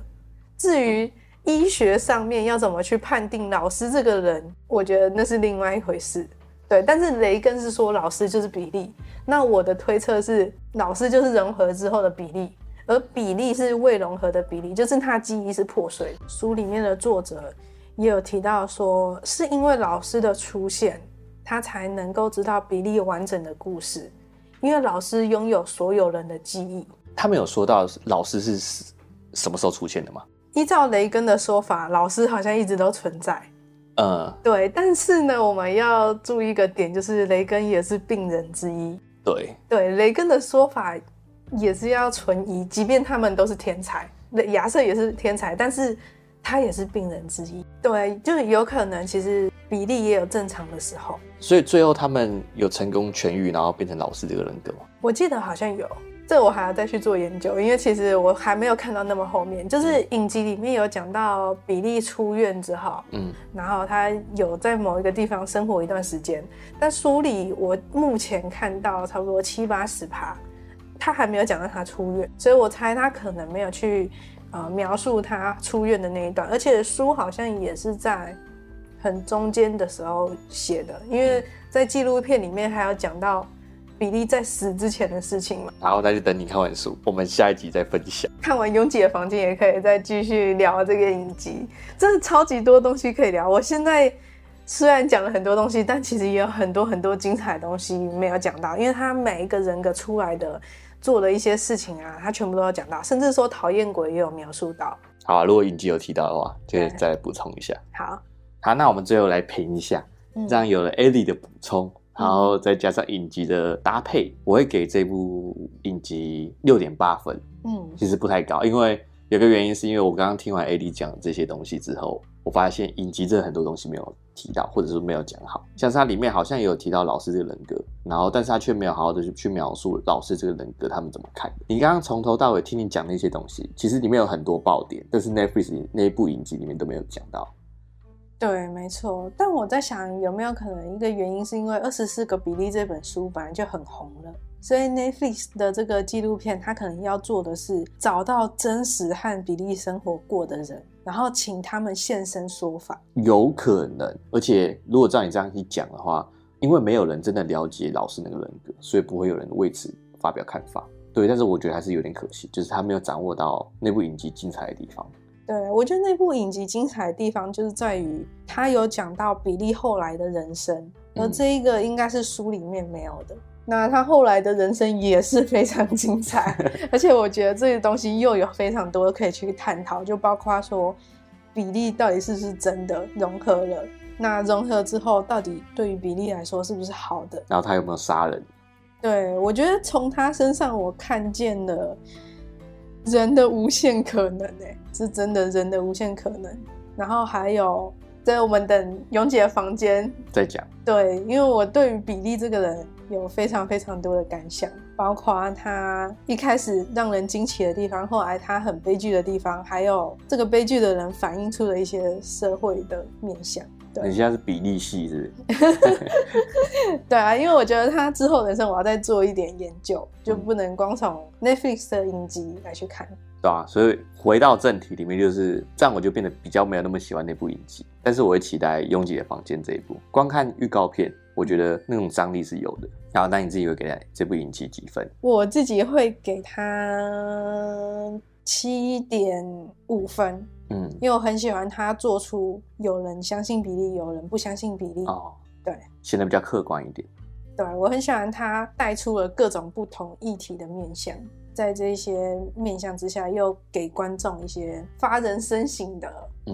Speaker 1: 至于医学上面要怎么去判定老师这个人，我觉得那是另外一回事。对，但是雷根是说老师就是比利，那我的推测是老师就是融合之后的比利，而比利是未融合的比利，就是他记忆是破碎。书里面的作者也有提到说，是因为老师的出现，他才能够知道比利完整的故事。因为老师拥有所有人的记忆，
Speaker 2: 他们有说到老师是什么时候出现的吗？
Speaker 1: 依照雷根的说法，老师好像一直都存在。嗯，对。但是呢，我们要注意一个点，就是雷根也是病人之一。
Speaker 2: 对
Speaker 1: 对，雷根的说法也是要存疑，即便他们都是天才，亚瑟也是天才，但是他也是病人之一。对，就是有可能其实。比利也有正常的时候，
Speaker 2: 所以最后他们有成功痊愈，然后变成老师这个人格吗？
Speaker 1: 我记得好像有，这我还要再去做研究，因为其实我还没有看到那么后面。就是影集里面有讲到比利出院之后，嗯，然后他有在某一个地方生活一段时间，但书里我目前看到差不多七八十趴，他还没有讲到他出院，所以我猜他可能没有去呃描述他出院的那一段，而且书好像也是在很中间的时候写的，因为在纪录片里面还有讲到。比利在死之前的事情嘛，
Speaker 2: 然后那就等你看完书，我们下一集再分享。
Speaker 1: 看完《拥挤的房间》也可以再继续聊这个影集，真的超级多东西可以聊。我现在虽然讲了很多东西，但其实也有很多很多精彩的东西没有讲到，因为他每一个人格出来的做的一些事情啊，他全部都要讲到，甚至说讨厌鬼也有描述到。
Speaker 2: 好啊，如果影集有提到的话，就再补充一下。
Speaker 1: 好，
Speaker 2: 好，那我们最后来评一下，这样有了 Ellie 的补充。然后再加上影集的搭配，我会给这部影集六点八分。嗯，其实不太高，因为有个原因是因为我刚刚听完 AD 讲这些东西之后，我发现影集真的很多东西没有提到，或者是没有讲好。像是它里面好像也有提到老师这个人格，然后但是他却没有好好的去去描述老师这个人格他们怎么看。你刚刚从头到尾听你讲那些东西，其实里面有很多爆点，但是 Netflix 那一部影集里面都没有讲到。
Speaker 1: 对，没错。但我在想，有没有可能一个原因是因为《二十四个比利》这本书本来就很红了，所以 Netflix 的这个纪录片，他可能要做的是找到真实和比利生活过的人，然后请他们现身说法。
Speaker 2: 有可能，而且如果照你这样去讲的话，因为没有人真的了解老师那个人格，所以不会有人为此发表看法。对，但是我觉得还是有点可惜，就是他没有掌握到那部影集精彩的地方。
Speaker 1: 对，我觉得那部影集精彩的地方就是在于他有讲到比利后来的人生，而这一个应该是书里面没有的。那他后来的人生也是非常精彩，而且我觉得这个东西又有非常多可以去探讨，就包括说比利到底是不是真的融合了，那融合之后到底对于比利来说是不是好的？
Speaker 2: 然后他有没有杀人？
Speaker 1: 对，我觉得从他身上我看见了。人的无限可能，哎，是真的人的无限可能。然后还有，在我们等永姐的房间
Speaker 2: 再讲。
Speaker 1: 对，因为我对于比利这个人有非常非常多的感想，包括他一开始让人惊奇的地方，后来他很悲剧的地方，还有这个悲剧的人反映出的一些社会的面相。
Speaker 2: 你现在是比例系是不是？
Speaker 1: 对啊，因为我觉得他之后人生我要再做一点研究，就不能光从 Netflix 的影集来去看。
Speaker 2: 对啊，所以回到正题里面，就是这样，我就变得比较没有那么喜欢那部影集。但是我会期待《拥挤的房间》这一部。光看预告片，我觉得那种张力是有的。然后，那你自己会给这部影集几分？
Speaker 1: 我自己会给他七点五分。嗯，因为我很喜欢他做出有人相信比例，有人不相信比例。哦，对，
Speaker 2: 显得比较客观一点。
Speaker 1: 对，我很喜欢他带出了各种不同议题的面向，在这些面向之下，又给观众一些发人深省的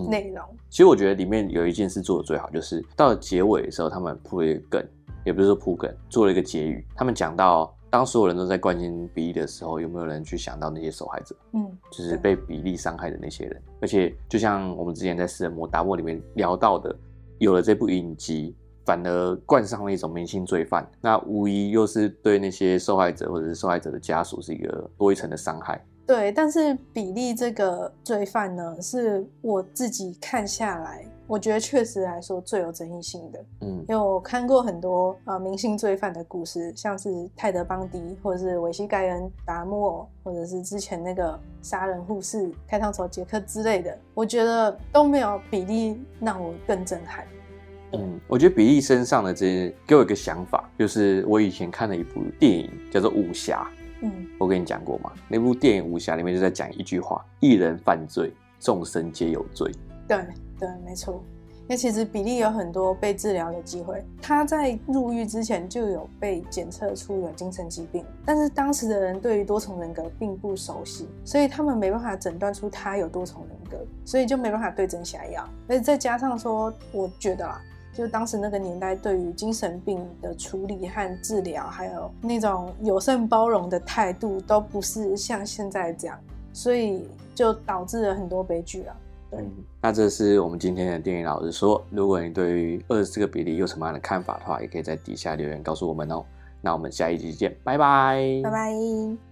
Speaker 1: 内容。嗯。
Speaker 2: 其实我觉得里面有一件事做的最好，就是到了结尾的时候，他们铺了一个梗，也不是说铺梗，做了一个结语。他们讲到。当所有人都在关心比利的时候，有没有人去想到那些受害者？嗯，就是被比利伤害的那些人。而且，就像我们之前在《食人魔达莫》里面聊到的，有了这部影集，反而冠上了一种明星罪犯，那无疑又是对那些受害者或者是受害者的家属是一个多一层的伤害。
Speaker 1: 对，但是比利这个罪犯呢，是我自己看下来，我觉得确实来说最有争议性的。嗯，因为我看过很多呃明星罪犯的故事，像是泰德·邦迪，或者是维西盖恩·达莫，或者是之前那个杀人护士开膛手杰克之类的，我觉得都没有比利让我更震撼。
Speaker 2: 嗯，我觉得比利身上的这些给我一个想法，就是我以前看了一部电影叫做《武侠》。嗯，我跟你讲过嘛，那部电影《武侠》里面就在讲一句话：“一人犯罪，众生皆有罪。”
Speaker 1: 对对，没错。因为其实比利有很多被治疗的机会，他在入狱之前就有被检测出有精神疾病，但是当时的人对于多重人格并不熟悉，所以他们没办法诊断出他有多重人格，所以就没办法对症下药。而且再加上说，我觉得啦。就当时那个年代，对于精神病的处理和治疗，还有那种友善包容的态度，都不是像现在这样，所以就导致了很多悲剧了。
Speaker 2: 那这是我们今天的电影老师说。如果你对于二十四个比例有什么样的看法的话，也可以在底下留言告诉我们哦。那我们下一集见，拜拜，
Speaker 1: 拜拜。